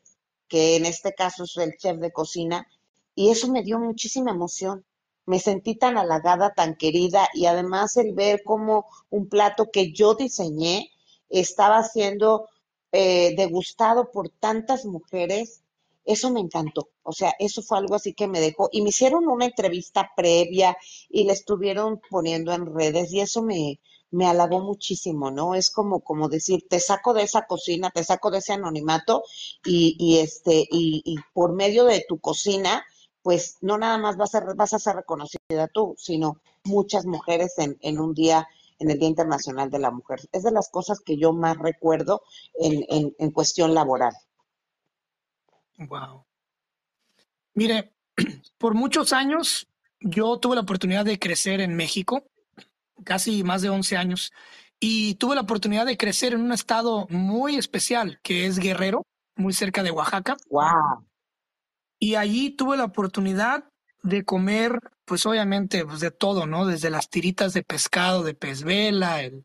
que en este caso es el chef de cocina, y eso me dio muchísima emoción me sentí tan halagada, tan querida y además el ver cómo un plato que yo diseñé estaba siendo eh, degustado por tantas mujeres, eso me encantó. O sea, eso fue algo así que me dejó. Y me hicieron una entrevista previa y la estuvieron poniendo en redes y eso me, me halagó muchísimo, ¿no? Es como, como decir, te saco de esa cocina, te saco de ese anonimato y, y este, y, por medio de tu cocina pues no nada más vas a, vas a ser reconocida tú, sino muchas mujeres en, en, un día, en el Día Internacional de la Mujer. Es de las cosas que yo más recuerdo en, en, en cuestión laboral. Wow. Mire, por muchos años yo tuve la oportunidad de crecer en México, casi más de 11 años, y tuve la oportunidad de crecer en un estado muy especial, que es Guerrero, muy cerca de Oaxaca. Wow. Y allí tuve la oportunidad de comer, pues obviamente, pues de todo, ¿no? Desde las tiritas de pescado, de pez vela, el,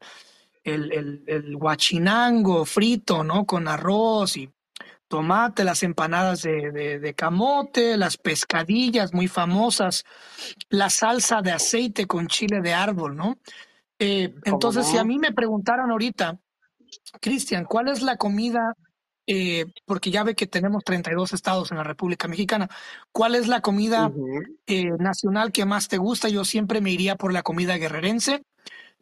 el, el, el guachinango frito, ¿no? Con arroz y tomate, las empanadas de, de, de, camote, las pescadillas muy famosas, la salsa de aceite con chile de árbol, ¿no? Eh, entonces, no? si a mí me preguntaran ahorita, Cristian, ¿cuál es la comida? Eh, porque ya ve que tenemos 32 estados en la República Mexicana. ¿Cuál es la comida uh -huh. eh, nacional que más te gusta? Yo siempre me iría por la comida guerrerense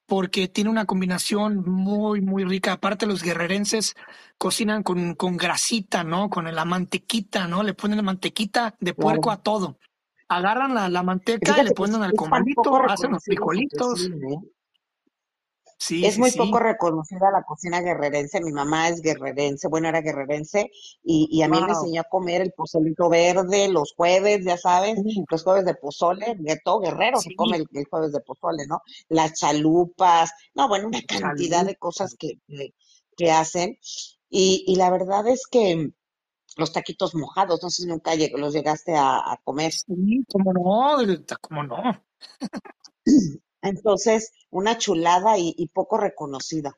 porque tiene una combinación muy, muy rica. Aparte, los guerrerenses cocinan con, con grasita, ¿no? Con la mantequita, ¿no? Le ponen la mantequita de puerco a todo. Agarran la, la manteca y le ponen al comalito, hacen los frijolitos. Sí, ¿eh? Sí, es sí, muy sí. poco reconocida la cocina guerrerense. Mi mamá es guerrerense, bueno, era guerrerense, y, y a mí wow. me enseñó a comer el pozolito verde los jueves, ya sabes, los jueves de pozole, de todo guerrero se come el, el, jueves de pozole, ¿no? Las chalupas, no, bueno, una cantidad de cosas que, que, que hacen. Y, y, la verdad es que los taquitos mojados, no sé si nunca lleg los llegaste a, a comer. Sí, cómo no, cómo no. Entonces, una chulada y, y poco reconocida.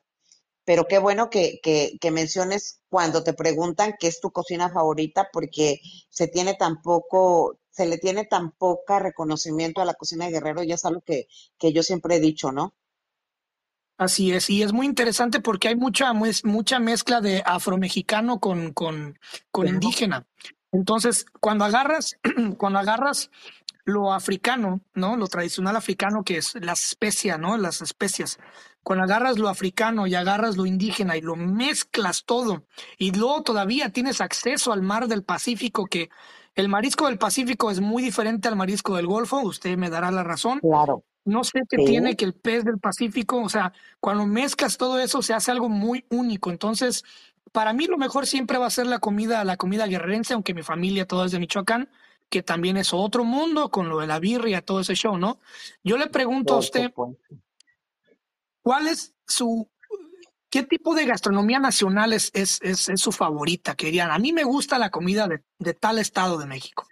Pero qué bueno que, que, que, menciones cuando te preguntan qué es tu cocina favorita, porque se tiene tan poco, se le tiene tan poca reconocimiento a la cocina de Guerrero, y es algo que, que yo siempre he dicho, ¿no? Así es, y es muy interesante porque hay mucha, mucha mezcla de afromexicano con, con, con indígena. Entonces, cuando agarras, cuando agarras lo africano, ¿no? Lo tradicional africano que es la especia, ¿no? Las especias. Cuando agarras lo africano y agarras lo indígena y lo mezclas todo y luego todavía tienes acceso al mar del Pacífico que el marisco del Pacífico es muy diferente al marisco del Golfo, usted me dará la razón. Claro. No sé qué sí. tiene que el pez del Pacífico, o sea, cuando mezclas todo eso se hace algo muy único. Entonces, para mí lo mejor siempre va a ser la comida, la comida guerrerense, aunque mi familia toda es de Michoacán que también es otro mundo con lo de la birria, todo ese show, ¿no? Yo le pregunto a usted, ¿cuál es su, qué tipo de gastronomía nacional es, es, es, es su favorita? Que dirían, a mí me gusta la comida de, de tal estado de México.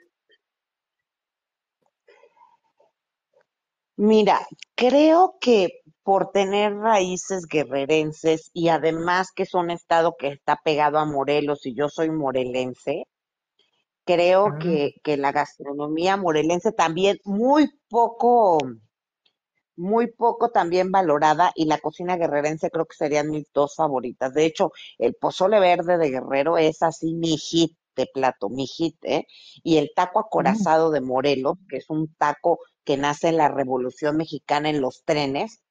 Mira, creo que por tener raíces guerrerenses y además que es un estado que está pegado a Morelos y yo soy morelense, creo ah. que, que, la gastronomía morelense también muy poco, muy poco también valorada y la cocina guerrerense creo que serían mis dos favoritas. De hecho, el pozole verde de Guerrero es así mi hit de plato, mi hit, ¿eh? Y el taco acorazado mm. de Morelos, que es un taco que nace en la Revolución Mexicana en los trenes,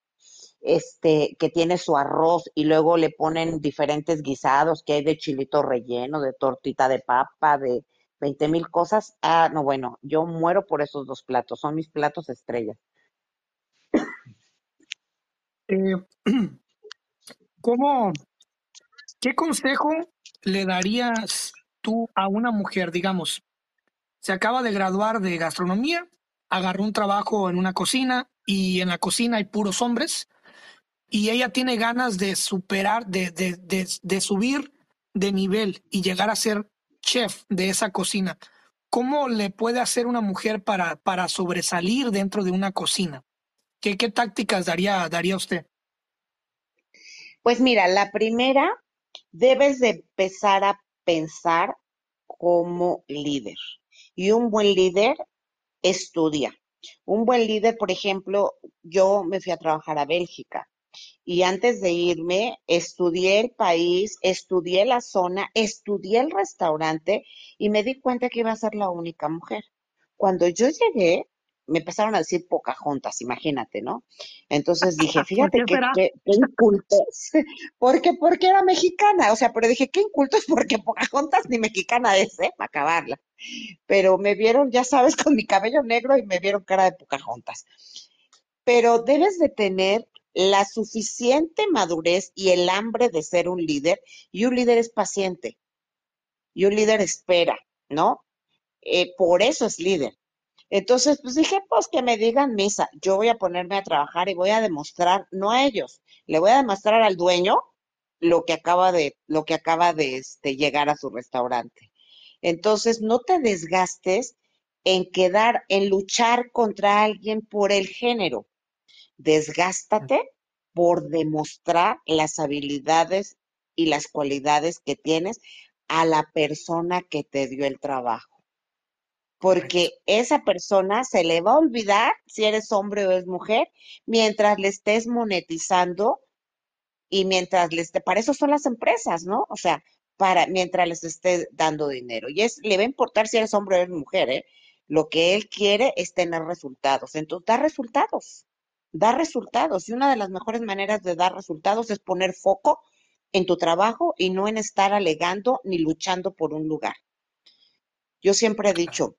este, que tiene su arroz y luego le ponen diferentes guisados que hay de chilito relleno, de tortita de papa, de, 20 mil cosas. Ah, no, bueno, yo muero por esos dos platos, son mis platos estrellas. Eh, ¿Cómo, qué consejo le darías tú a una mujer, digamos, se acaba de graduar de gastronomía, agarró un trabajo en una cocina y en la cocina hay puros hombres y ella tiene ganas de superar, de, de, de, de subir de nivel y llegar a ser chef de esa cocina, ¿cómo le puede hacer una mujer para, para sobresalir dentro de una cocina? ¿Qué, qué tácticas daría, daría usted? Pues mira, la primera, debes de empezar a pensar como líder. Y un buen líder estudia. Un buen líder, por ejemplo, yo me fui a trabajar a Bélgica y antes de irme estudié el país, estudié la zona, estudié el restaurante y me di cuenta que iba a ser la única mujer. Cuando yo llegué, me empezaron a decir Pocahontas, imagínate, ¿no? Entonces dije, fíjate qué, qué, qué, incultos, porque, porque era mexicana, o sea, pero dije, qué incultos, porque Pocahontas ni mexicana es, ¿eh? Para acabarla. Pero me vieron, ya sabes, con mi cabello negro y me vieron cara de Pocahontas. Pero debes de tener la suficiente madurez y el hambre de ser un líder, y un líder es paciente, y un líder espera, ¿no? Eh, por eso es líder. Entonces, pues dije, pues que me digan misa, yo voy a ponerme a trabajar y voy a demostrar, no a ellos, le voy a demostrar al dueño lo que acaba de, lo que acaba de este, llegar a su restaurante. Entonces, no te desgastes en quedar, en luchar contra alguien por el género. Desgástate por demostrar las habilidades y las cualidades que tienes a la persona que te dio el trabajo. Porque esa persona se le va a olvidar si eres hombre o es mujer mientras le estés monetizando y mientras les, para eso son las empresas, ¿no? O sea, para, mientras les esté dando dinero. Y es, le va a importar si eres hombre o eres mujer, ¿eh? Lo que él quiere es tener resultados. Entonces, da resultados, da resultados. Y una de las mejores maneras de dar resultados es poner foco en tu trabajo y no en estar alegando ni luchando por un lugar. Yo siempre he dicho,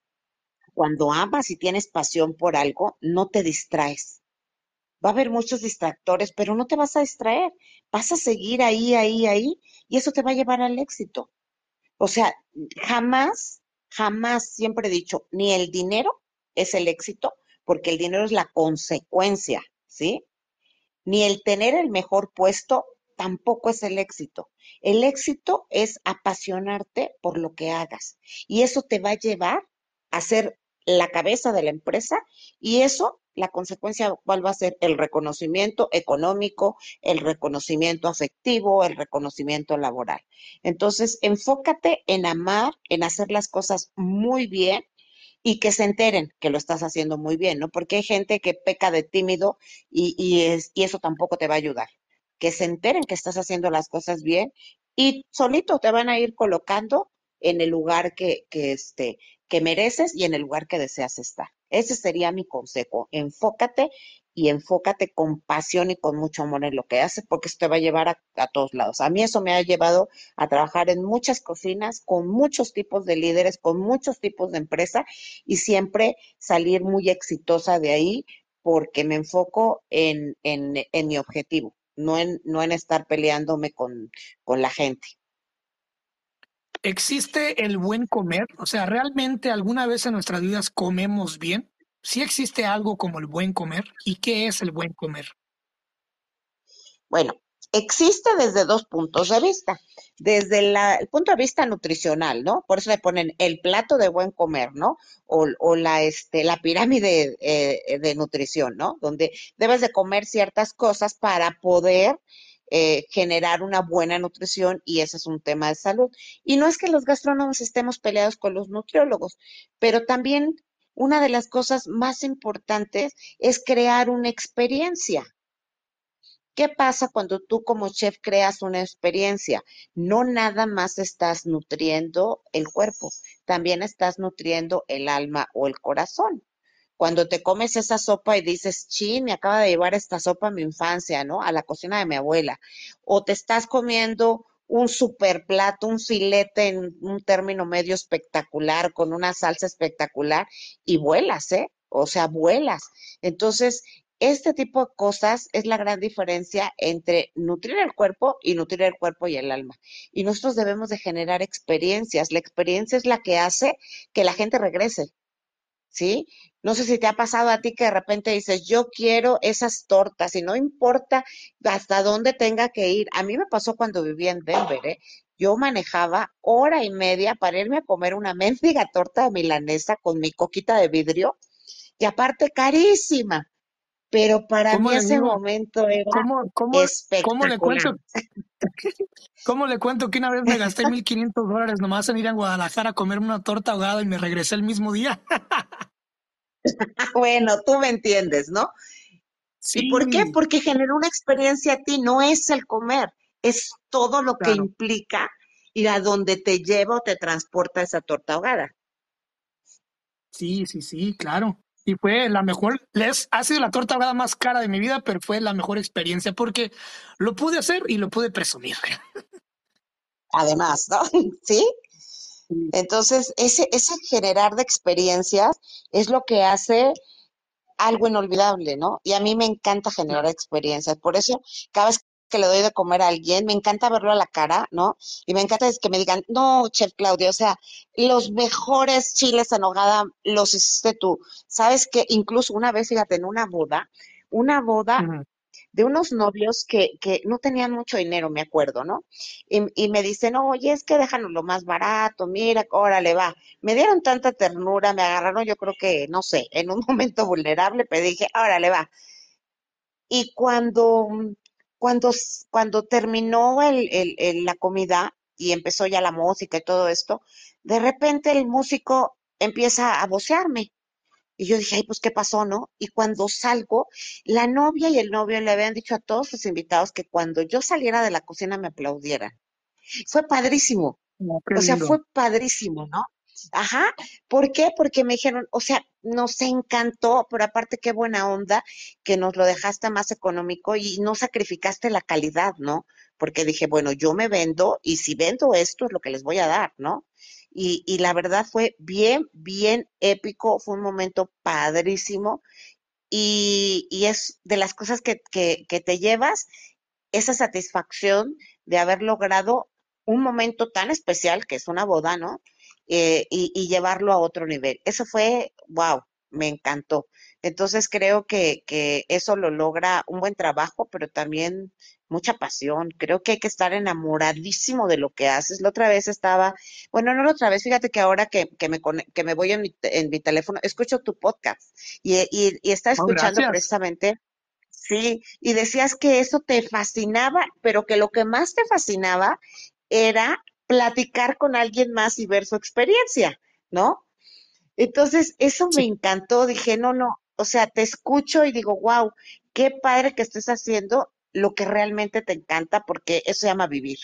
cuando amas y tienes pasión por algo, no te distraes. Va a haber muchos distractores, pero no te vas a distraer. Vas a seguir ahí, ahí, ahí, y eso te va a llevar al éxito. O sea, jamás, jamás, siempre he dicho, ni el dinero es el éxito, porque el dinero es la consecuencia, ¿sí? Ni el tener el mejor puesto tampoco es el éxito. El éxito es apasionarte por lo que hagas y eso te va a llevar a ser la cabeza de la empresa y eso, la consecuencia, ¿cuál va a ser? El reconocimiento económico, el reconocimiento afectivo, el reconocimiento laboral. Entonces, enfócate en amar, en hacer las cosas muy bien y que se enteren que lo estás haciendo muy bien, ¿no? Porque hay gente que peca de tímido y, y, es, y eso tampoco te va a ayudar que se enteren que estás haciendo las cosas bien y solito te van a ir colocando en el lugar que, que, este, que mereces y en el lugar que deseas estar. Ese sería mi consejo. Enfócate y enfócate con pasión y con mucho amor en lo que haces, porque eso te va a llevar a, a, todos lados. A mí eso me ha llevado a trabajar en muchas cocinas, con muchos tipos de líderes, con muchos tipos de empresa y siempre salir muy exitosa de ahí porque me enfoco en, en, en mi objetivo no en, no en estar peleándome con, con la gente. ¿Existe el buen comer? O sea, ¿realmente alguna vez en nuestras vidas comemos bien? ¿Sí existe algo como el buen comer? ¿Y qué es el buen comer? Bueno, existe desde dos puntos de vista. Desde el punto de vista nutricional, ¿no? Por eso le ponen el plato de buen comer, ¿no? O, o la, este, la pirámide eh, de nutrición, ¿no? Donde debes de comer ciertas cosas para poder eh, generar una buena nutrición y ese es un tema de salud. Y no es que los gastrónomos estemos peleados con los nutriólogos, pero también una de las cosas más importantes es crear una experiencia. ¿Qué pasa cuando tú como chef creas una experiencia? No nada más estás nutriendo el cuerpo, también estás nutriendo el alma o el corazón. Cuando te comes esa sopa y dices, chin, me acaba de llevar esta sopa a mi infancia, ¿no? A la cocina de mi abuela. O te estás comiendo un super plato, un filete en un término medio espectacular, con una salsa espectacular, y vuelas, ¿eh? O sea, vuelas. Entonces, este tipo de cosas es la gran diferencia entre nutrir el cuerpo y nutrir el cuerpo y el alma. Y nosotros debemos de generar experiencias. La experiencia es la que hace que la gente regrese. ¿Sí? No sé si te ha pasado a ti que de repente dices, yo quiero esas tortas y no importa hasta dónde tenga que ir. A mí me pasó cuando vivía en Denver, ¿eh? Yo manejaba hora y media para irme a comer una mendiga torta de milanesa con mi coquita de vidrio y aparte carísima pero para mí ese digo? momento era ¿Cómo, cómo, espectacular. ¿Cómo le cuento? ¿Cómo le cuento que una vez me gasté 1.500 dólares nomás en ir a Guadalajara a comer una torta ahogada y me regresé el mismo día? bueno, tú me entiendes, ¿no? Sí. ¿Y por qué? Porque generó una experiencia a ti, no es el comer, es todo lo claro. que implica ir a donde te lleva o te transporta esa torta ahogada. Sí, sí, sí, claro y fue la mejor, les ha sido la torta ahogada más cara de mi vida, pero fue la mejor experiencia porque lo pude hacer y lo pude presumir. Además, ¿no? ¿Sí? Entonces, ese, ese generar de experiencias es lo que hace algo inolvidable, ¿no? Y a mí me encanta generar experiencias. Por eso, cada vez que le doy de comer a alguien, me encanta verlo a la cara, ¿no? Y me encanta que me digan, no, Chef Claudia, o sea, los mejores chiles en hogada los hiciste tú. Sabes que incluso una vez, fíjate, en una boda, una boda, uh -huh. de unos novios que, que no tenían mucho dinero, me acuerdo, ¿no? Y, y me dicen, oye, es que déjanos lo más barato, mira, órale, va. Me dieron tanta ternura, me agarraron, yo creo que, no sé, en un momento vulnerable, pero dije, órale, va. Y cuando, cuando, cuando terminó el, el, el, la comida y empezó ya la música y todo esto, de repente el músico empieza a vocearme. Y yo dije, ay, pues, ¿qué pasó, no? Y cuando salgo, la novia y el novio le habían dicho a todos sus invitados que cuando yo saliera de la cocina me aplaudieran. Fue padrísimo. Oh, o sea, fue padrísimo, ¿no? Ajá. ¿Por qué? Porque me dijeron, o sea, nos encantó, pero aparte qué buena onda que nos lo dejaste más económico y no sacrificaste la calidad, ¿no? Porque dije, bueno, yo me vendo y si vendo esto es lo que les voy a dar, ¿no? Y, y la verdad fue bien, bien épico, fue un momento padrísimo y, y es de las cosas que, que, que te llevas esa satisfacción de haber logrado un momento tan especial que es una boda, ¿no? Eh, y, y, llevarlo a otro nivel. Eso fue, wow, me encantó. Entonces creo que, que eso lo logra un buen trabajo, pero también mucha pasión. Creo que hay que estar enamoradísimo de lo que haces. La otra vez estaba, bueno, no la otra vez, fíjate que ahora que, que, me, que me voy en mi, en mi teléfono, escucho tu podcast y, y, y está escuchando oh, precisamente Sí, y decías que eso te fascinaba, pero que lo que más te fascinaba era platicar con alguien más y ver su experiencia, ¿no? Entonces, eso me encantó, dije, no, no, o sea, te escucho y digo, wow, qué padre que estés haciendo lo que realmente te encanta, porque eso se llama vivir.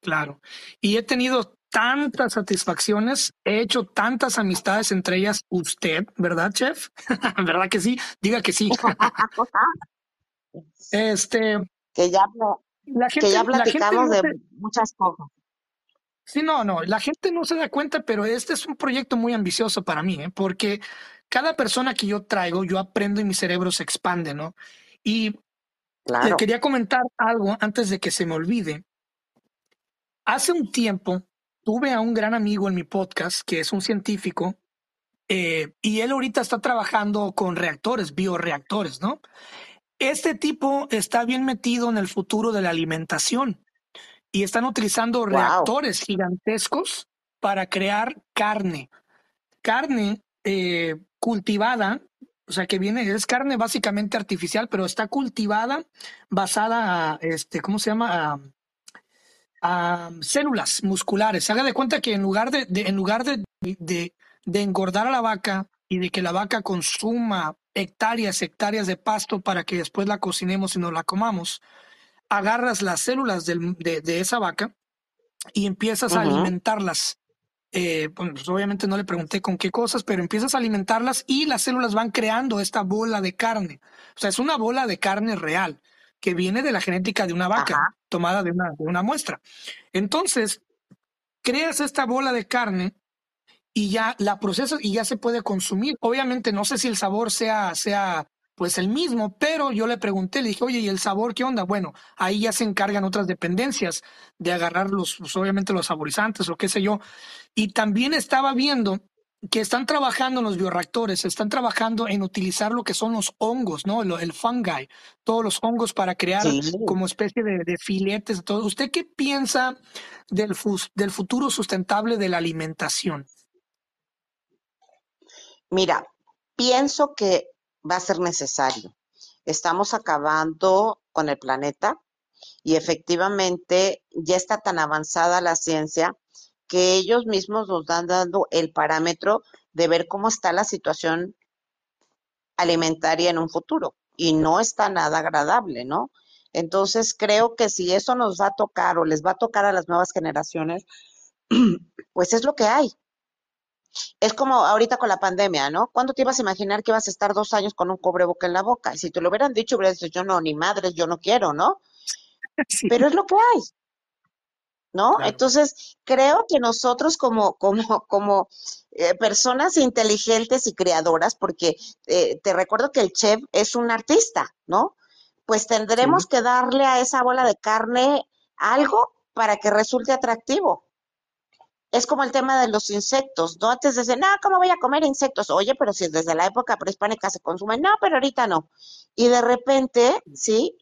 Claro, y he tenido tantas satisfacciones, he hecho tantas amistades, entre ellas usted, ¿verdad, chef? ¿Verdad que sí? Diga que sí. este. Que ya, la gente, que ya platicamos de muchas cosas. Sí, no, no, la gente no se da cuenta, pero este es un proyecto muy ambicioso para mí, ¿eh? porque cada persona que yo traigo, yo aprendo y mi cerebro se expande, ¿no? Y claro. le quería comentar algo antes de que se me olvide. Hace un tiempo tuve a un gran amigo en mi podcast, que es un científico, eh, y él ahorita está trabajando con reactores, bioreactores, ¿no? Este tipo está bien metido en el futuro de la alimentación y están utilizando wow. reactores gigantescos para crear carne. Carne eh, cultivada, o sea, que viene, es carne básicamente artificial, pero está cultivada basada a, este, ¿cómo se llama? A, a células musculares. Haga de cuenta que en lugar de, de en lugar de, de, de engordar a la vaca y de que la vaca consuma hectáreas, hectáreas de pasto para que después la cocinemos y nos la comamos, agarras las células del, de, de, esa vaca y empiezas uh -huh. a alimentarlas. Eh, pues obviamente no le pregunté con qué cosas, pero empiezas a alimentarlas y las células van creando esta bola de carne. O sea, es una bola de carne real que viene de la genética de una vaca Ajá. tomada de una, de una muestra. Entonces, creas esta bola de carne y ya la procesas y ya se puede consumir. Obviamente no sé si el sabor sea, sea pues el mismo, pero yo le pregunté, le dije, oye, ¿y el sabor qué onda? Bueno, ahí ya se encargan otras dependencias de agarrar los, pues, obviamente los saborizantes o qué sé yo. Y también estaba viendo que están trabajando en los bioreactores, están trabajando en utilizar lo que son los hongos, ¿no? El, el fungi, todos los hongos para crear sí. como especie de, de, filetes, todo. ¿Usted qué piensa del, del futuro sustentable de la alimentación? Mira, pienso que va a ser necesario. Estamos acabando con el planeta y efectivamente ya está tan avanzada la ciencia que ellos mismos nos dan dando el parámetro de ver cómo está la situación alimentaria en un futuro y no está nada agradable, ¿no? Entonces creo que si eso nos va a tocar o les va a tocar a las nuevas generaciones, pues es lo que hay. Es como ahorita con la pandemia, ¿no? ¿Cuándo te ibas a imaginar que ibas a estar dos años con un cobreboca en la boca? Y si te lo hubieran dicho, hubieras dicho, yo no, ni madres, yo no quiero, ¿no? Sí. Pero es lo que hay, ¿no? Claro. Entonces, creo que nosotros como, como, como eh, personas inteligentes y creadoras, porque eh, te recuerdo que el chef es un artista, ¿no? Pues tendremos sí. que darle a esa bola de carne algo para que resulte atractivo. Es como el tema de los insectos, ¿no? Antes decían, no, ¿cómo voy a comer insectos? Oye, pero si desde la época prehispánica se consumen, no, pero ahorita no. Y de repente, ¿sí?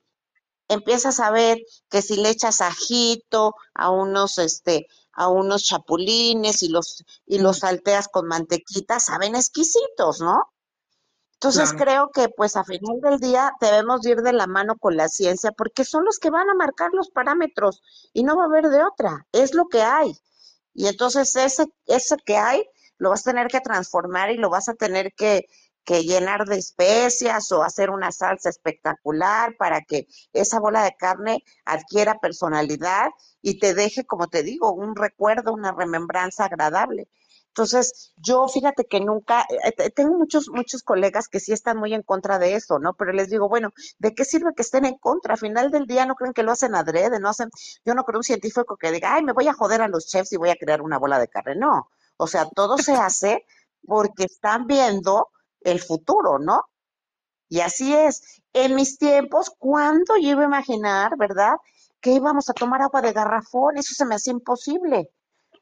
Empiezas a ver que si le echas ajito a unos, este, a unos chapulines y los, y los salteas con mantequita, saben exquisitos, ¿no? Entonces Claro. creo que pues a final del día debemos ir de la mano con la ciencia porque son los que van a marcar los parámetros y no va a haber de otra, es lo que hay. Y entonces ese, ese que hay lo vas a tener que transformar y lo vas a tener que, que llenar de especias o hacer una salsa espectacular para que esa bola de carne adquiera personalidad y te deje, como te digo, un recuerdo, una remembranza agradable. Entonces, yo fíjate que nunca, eh, tengo muchos, muchos colegas que sí están muy en contra de eso, ¿no? Pero les digo, bueno, ¿de qué sirve que estén en contra? Al final del día no creen que lo hacen adrede, no hacen, yo no creo un científico que diga, ay, me voy a joder a los chefs y voy a crear una bola de carne. No, o sea, todo se hace porque están viendo el futuro, ¿no? Y así es. En mis tiempos, ¿cuándo yo iba a imaginar, verdad, que íbamos a tomar agua de garrafón? Eso se me hacía imposible,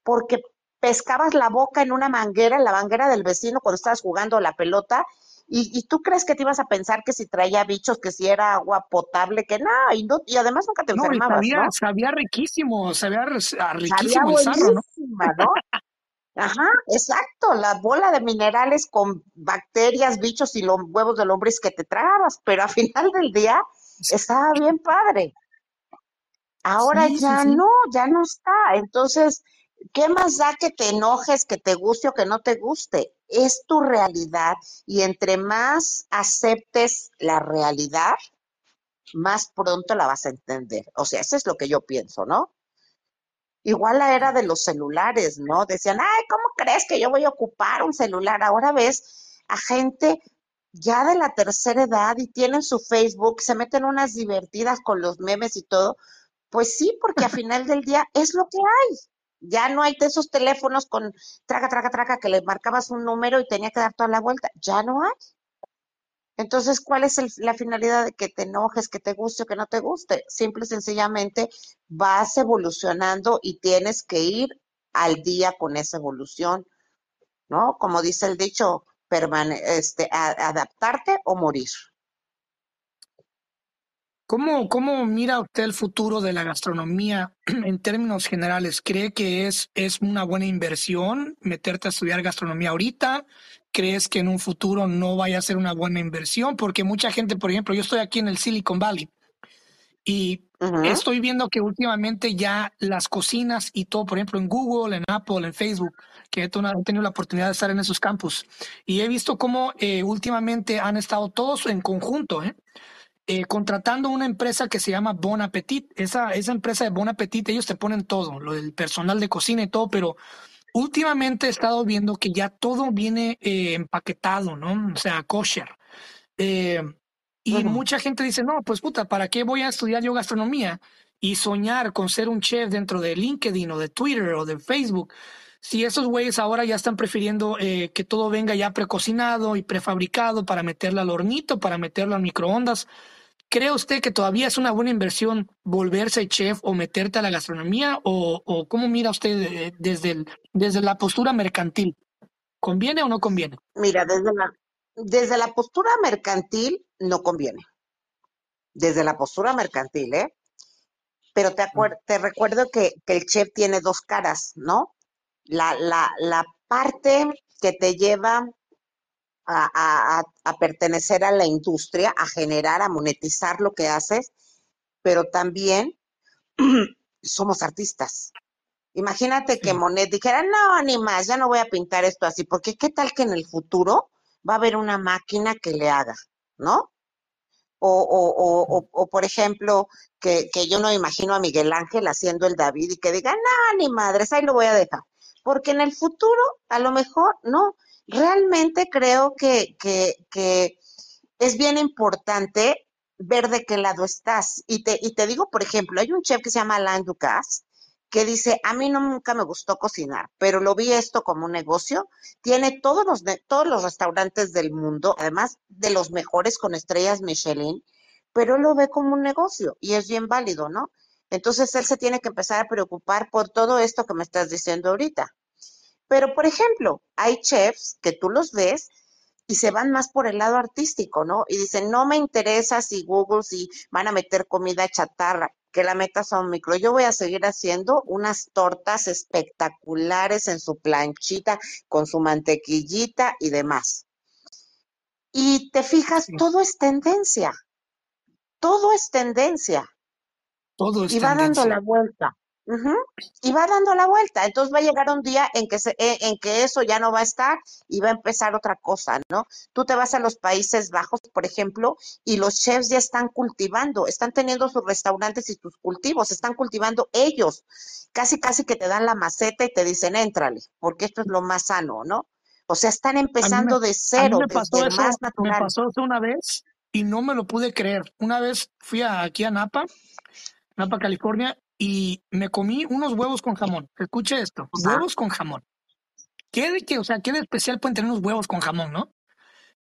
porque pescabas la boca en una manguera, en la manguera del vecino cuando estabas jugando la pelota, y, y, tú crees que te ibas a pensar que si traía bichos, que si era agua potable, que no, y, no, y además nunca te No, y enfermabas, sabía, ¿no? sabía riquísimo, sabía Sabía riquísimo el sarro, ¿no? Ajá, exacto, la bola de minerales con bacterias, bichos y los huevos de lombriz que te tragabas, pero al final del día estaba bien padre. Ahora Sí, sí, ya sí. no, ya no está. Entonces, ¿qué más da que te enojes, que te guste o que no te guste? Es tu realidad y entre más aceptes la realidad, más pronto la vas a entender. O sea, eso es lo que yo pienso, ¿no? Igual la era de los celulares, ¿no? Decían, ay, ¿cómo crees que yo voy a ocupar un celular? Ahora ves a gente ya de la tercera edad y tienen su Facebook, se meten unas divertidas con los memes y todo. Pues sí, porque a final del día es lo que hay. Ya no hay esos teléfonos con traga, traga, traga, que le marcabas un número y tenía que dar toda la vuelta. Ya no hay. Entonces, ¿cuál es el, la finalidad de que te enojes, que te guste o que no te guste? Simple y sencillamente vas evolucionando y tienes que ir al día con esa evolución, ¿no? Como dice el dicho, este, a, adaptarte o morir. ¿Cómo, ¿Cómo mira usted el futuro de la gastronomía en términos generales? ¿Cree que es, es una buena inversión meterte a estudiar gastronomía ahorita? ¿Crees que en un futuro no vaya a ser una buena inversión? Porque mucha gente, por ejemplo, yo estoy aquí en el Silicon Valley y uh -huh. estoy viendo que últimamente ya las cocinas y todo, por ejemplo, en Google, en Apple, en Facebook, que he tenido la oportunidad de estar en esos campus, y he visto cómo eh, últimamente han estado todos en conjunto, ¿eh? Eh, contratando una empresa que se llama Bon Appetit. Esa, esa empresa de Bon Appetit, ellos te ponen todo, lo del personal de cocina y todo, pero últimamente he estado viendo que ya todo viene eh, empaquetado, ¿no? O sea, kosher. Eh, y -huh. mucha gente dice, no, pues puta, ¿para qué voy a estudiar yo gastronomía y soñar con ser un chef dentro de LinkedIn o de Twitter o de Facebook? Si esos güeyes ahora ya están prefiriendo eh, que todo venga ya precocinado y prefabricado para meterlo al hornito, para meterlo al microondas, ¿cree usted que todavía es una buena inversión volverse chef o meterte a la gastronomía? ¿O, o cómo mira usted eh, desde, el, desde la postura mercantil? ¿Conviene o no conviene? Mira, desde la, desde la postura mercantil no conviene. Desde la postura mercantil, ¿eh? Pero te, acuer te recuerdo que, que el chef tiene dos caras, ¿no? La, la, la, parte que te lleva a, a, a, pertenecer a la industria, a generar, a monetizar lo que haces, pero también somos artistas. Imagínate sí. que Monet dijera, no, ni más, ya no voy a pintar esto así, porque qué tal que en el futuro va a haber una máquina que le haga, ¿no? O, o, o, o, o por ejemplo, que, que, yo no imagino a Miguel Ángel haciendo el David y que diga, no, ni madres, ahí lo voy a dejar porque en el futuro a lo mejor no. Realmente creo que, que, es bien importante ver de qué lado estás. Y te, y te digo, por ejemplo, hay un chef que se llama Alain Ducasse que dice, a mí nunca me gustó cocinar, pero lo vi esto como un negocio. Tiene todos los, todos los restaurantes del mundo, además de los mejores con estrellas Michelin, pero lo ve como un negocio y es bien válido, ¿no? Entonces él se tiene que empezar a preocupar por todo esto que me estás diciendo ahorita. Pero, por ejemplo, hay chefs que tú los ves y se van más por el lado artístico, ¿no? Y dicen, no me interesa si Google, si van a meter comida chatarra, que la meta son micro. Yo voy a seguir haciendo unas tortas espectaculares en su planchita, con su mantequillita y demás. Y te fijas, todo es tendencia. Todo es tendencia. Todo es y va dando la vuelta. Y va dando la vuelta. Entonces va a llegar un día en que, se, eh, en que eso ya no va a estar y va a empezar otra cosa, ¿no? Tú te vas a los Países Bajos, por ejemplo, y los chefs ya están cultivando, están teniendo sus restaurantes y sus cultivos, están cultivando ellos. Casi, casi que te dan la maceta y te dicen, éntrale, porque esto es lo más sano, ¿no? O sea, están empezando de cero, me pasó eso, más natural. Me pasó eso una vez y no me lo pude creer. Una vez fui aquí a Napa, Napa, California, y me comí unos huevos con jamón. Escuche esto, huevos con jamón. ¿Qué de qué, o sea, qué de especial pueden tener unos huevos con jamón, no?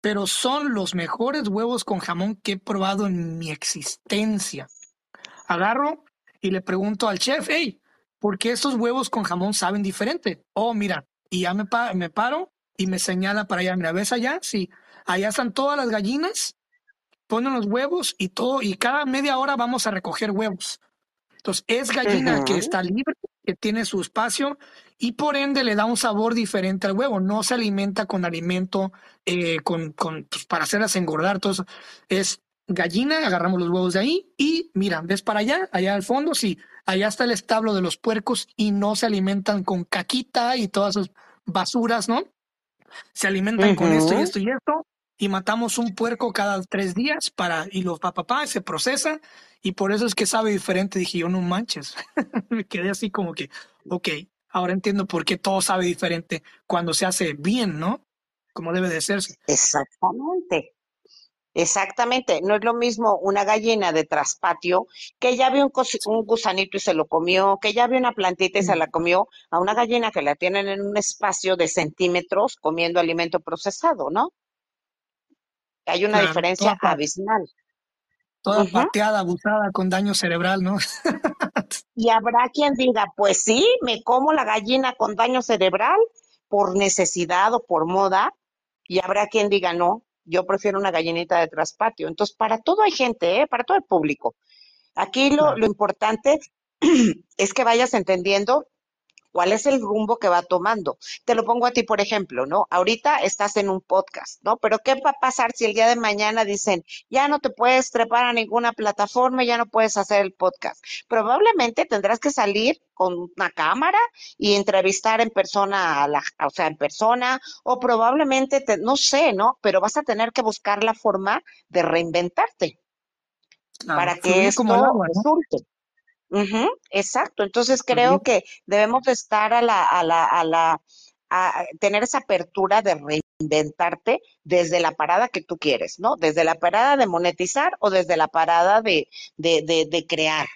Pero son los mejores huevos con jamón que he probado en mi existencia. Agarro y le pregunto al chef, hey, ¿por qué estos huevos con jamón saben diferente? Oh, mira, y ya me, me paro y me señala para allá. Mira, ¿ves allá? Sí, allá están todas las gallinas, ponen los huevos y todo, y cada media hora vamos a recoger huevos. Entonces, es gallina que está libre, que tiene su espacio y por ende le da un sabor diferente al huevo. No se alimenta con alimento eh, con, con pues, para hacerlas engordar. Entonces, es gallina, agarramos los huevos de ahí y mira, ves para allá, allá al fondo, sí, allá está el establo de los puercos y no se alimentan con caquita y todas esas basuras, ¿no? Se alimentan con esto y esto y esto y matamos un puerco cada tres días para y los papá se procesa y por eso es que sabe diferente. Dije yo no manches, me quedé así como que, ok, ahora entiendo por qué todo sabe diferente cuando se hace bien, ¿no? Como debe de hacerse. Exactamente. Exactamente, no es lo mismo una gallina de traspatio que ya vio un, un, gusanito y se lo comió, que ya vio una plantita y se la comió, a una gallina que la tienen en un espacio de centímetros comiendo alimento procesado, ¿no? Hay una diferencia abismal. Toda pateada, abusada, con daño cerebral, ¿no? y habrá quien diga, pues sí, me como la gallina con daño cerebral por necesidad o por moda, y habrá quien diga, no, yo prefiero una gallinita de traspatio. Entonces, para todo hay gente, ¿eh? para todo el público. Aquí lo, lo importante es que vayas entendiendo cuál es el rumbo que va tomando. Te lo pongo a ti, por ejemplo, ¿no? Ahorita estás en un podcast, ¿no? Pero ¿qué va a pasar si el día de mañana dicen, ya no te puedes trepar a ninguna plataforma, ya no puedes hacer el podcast? Probablemente tendrás que salir con una cámara y entrevistar en persona, a la, o sea, en persona, o probablemente, te, no sé, ¿no? Pero vas a tener que buscar la forma de reinventarte para que esto resulte exacto. Entonces creo que debemos estar a la, a la, a la, a tener esa apertura de reinventarte desde la parada que tú quieres, ¿no? Desde la parada de monetizar o desde la parada de, de, de, de crear,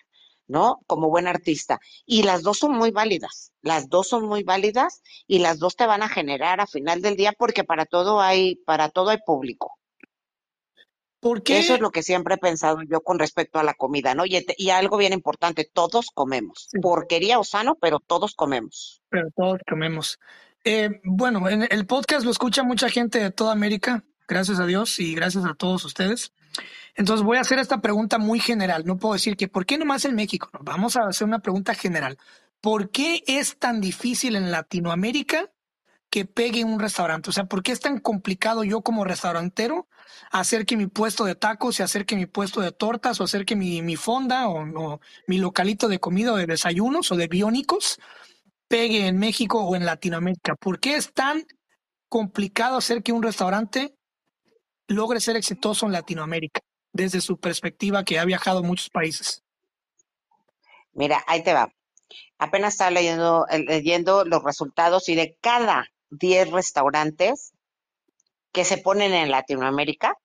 ¿no? Como buen artista. Y las dos son muy válidas, las dos son muy válidas y las dos te van a generar a final del día porque para todo hay, para todo hay público. Eso es lo que siempre he pensado yo con respecto a la comida, ¿no? Y, algo bien importante, todos comemos. Porquería o sano, pero todos comemos. Pero todos comemos. Eh, bueno, en el podcast lo escucha mucha gente de toda América, gracias a Dios y gracias a todos ustedes. Entonces voy a hacer esta pregunta muy general. No puedo decir que ¿por qué nomás en México? vamos a hacer una pregunta general. ¿Por qué es tan difícil en Latinoamérica que pegue un restaurante? O sea, ¿por qué es tan complicado yo como restaurantero hacer que mi puesto de tacos y hacer que mi puesto de tortas o hacer que mi, mi fonda o, mi localito de comida o de desayunos o de biónicos pegue en México o en Latinoamérica? ¿Por qué es tan complicado hacer que un restaurante logre ser exitoso en Latinoamérica desde su perspectiva que ha viajado a muchos países? Mira, ahí te va. Apenas estaba leyendo, leyendo los resultados y de cada 10 restaurantes que se ponen en Latinoamérica,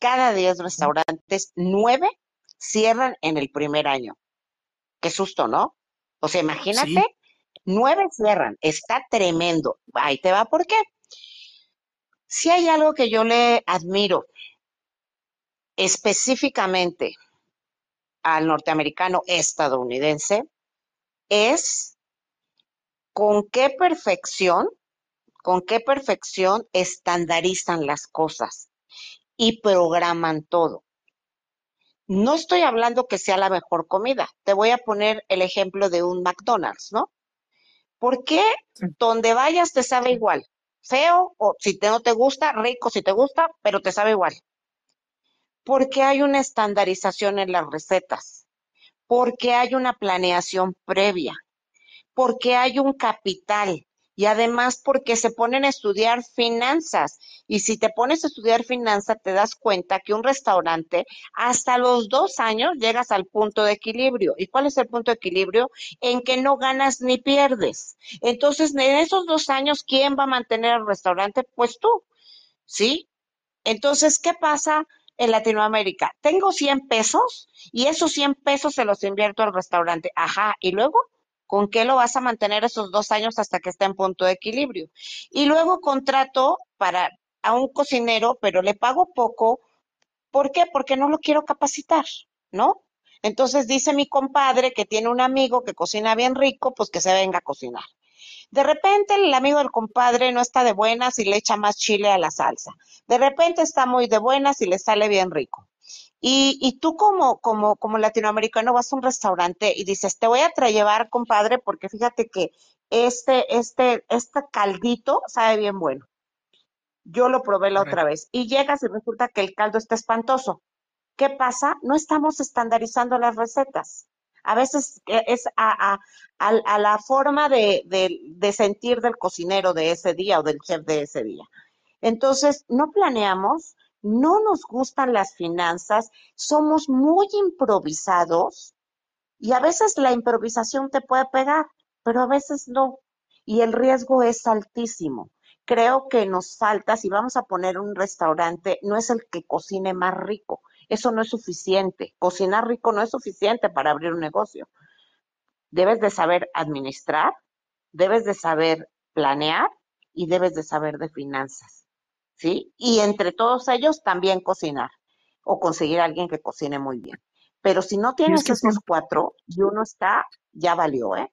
cada 10 restaurantes, 9 cierran en el primer año. Qué susto, ¿no? O sea, imagínate, nueve 9 cierran, está tremendo. Ahí te va, ¿por qué? Si hay algo que yo le admiro específicamente al norteamericano estadounidense, es con qué perfección con qué perfección estandarizan las cosas y programan todo. No estoy hablando que sea la mejor comida. Te voy a poner el ejemplo de un McDonald's, ¿no? ¿Por qué donde vayas te sabe igual? Feo o si te, no te gusta, rico si te gusta, pero te sabe igual. Porque hay una estandarización en las recetas, porque hay una planeación previa, porque hay un capital, y además porque se ponen a estudiar finanzas. Y si te pones a estudiar finanzas, te das cuenta que un restaurante hasta los dos años llegas al punto de equilibrio. ¿Y cuál es el punto de equilibrio? En que no ganas ni pierdes. Entonces, en esos dos años, ¿quién va a mantener el restaurante? Pues tú, ¿sí? Entonces, ¿qué pasa? en Latinoamérica. Tengo 100 pesos y esos 100 pesos se los invierto al restaurante. Ajá, y luego ¿Con qué lo vas a mantener esos dos años hasta que esté en punto de equilibrio? Y luego contrato para a un cocinero, pero le pago poco. ¿Por qué? Porque no lo quiero capacitar, ¿no? Entonces dice mi compadre que tiene un amigo que cocina bien rico, pues que se venga a cocinar. De repente el amigo del compadre no está de buenas y le echa más chile a la salsa. De repente está muy de buenas y le sale bien rico. Y, y tú como, como, como latinoamericano vas a un restaurante y dices, te voy a llevar, compadre, porque fíjate que este, este, este caldito sabe bien bueno. Yo lo probé la otra vez. Y llegas y resulta que el caldo está espantoso. ¿Qué pasa? No estamos estandarizando las recetas. A veces e, es a, a, a la forma de, de, de sentir del cocinero de ese día o del chef de ese día. Entonces, no planeamos, no nos gustan las finanzas, somos muy improvisados y a veces la improvisación te puede pegar, pero a veces no. Y el riesgo es altísimo. Creo que nos falta, si vamos a poner un restaurante, no es el que cocine más rico. Eso no es suficiente. Cocinar rico no es suficiente para abrir un negocio. Debes de saber administrar, debes de saber planear y debes de saber de finanzas. ¿Sí? Y entre todos ellos también cocinar o conseguir a alguien que cocine muy bien. Pero si no tienes es esos cuatro y uno está, ya valió, ¿eh?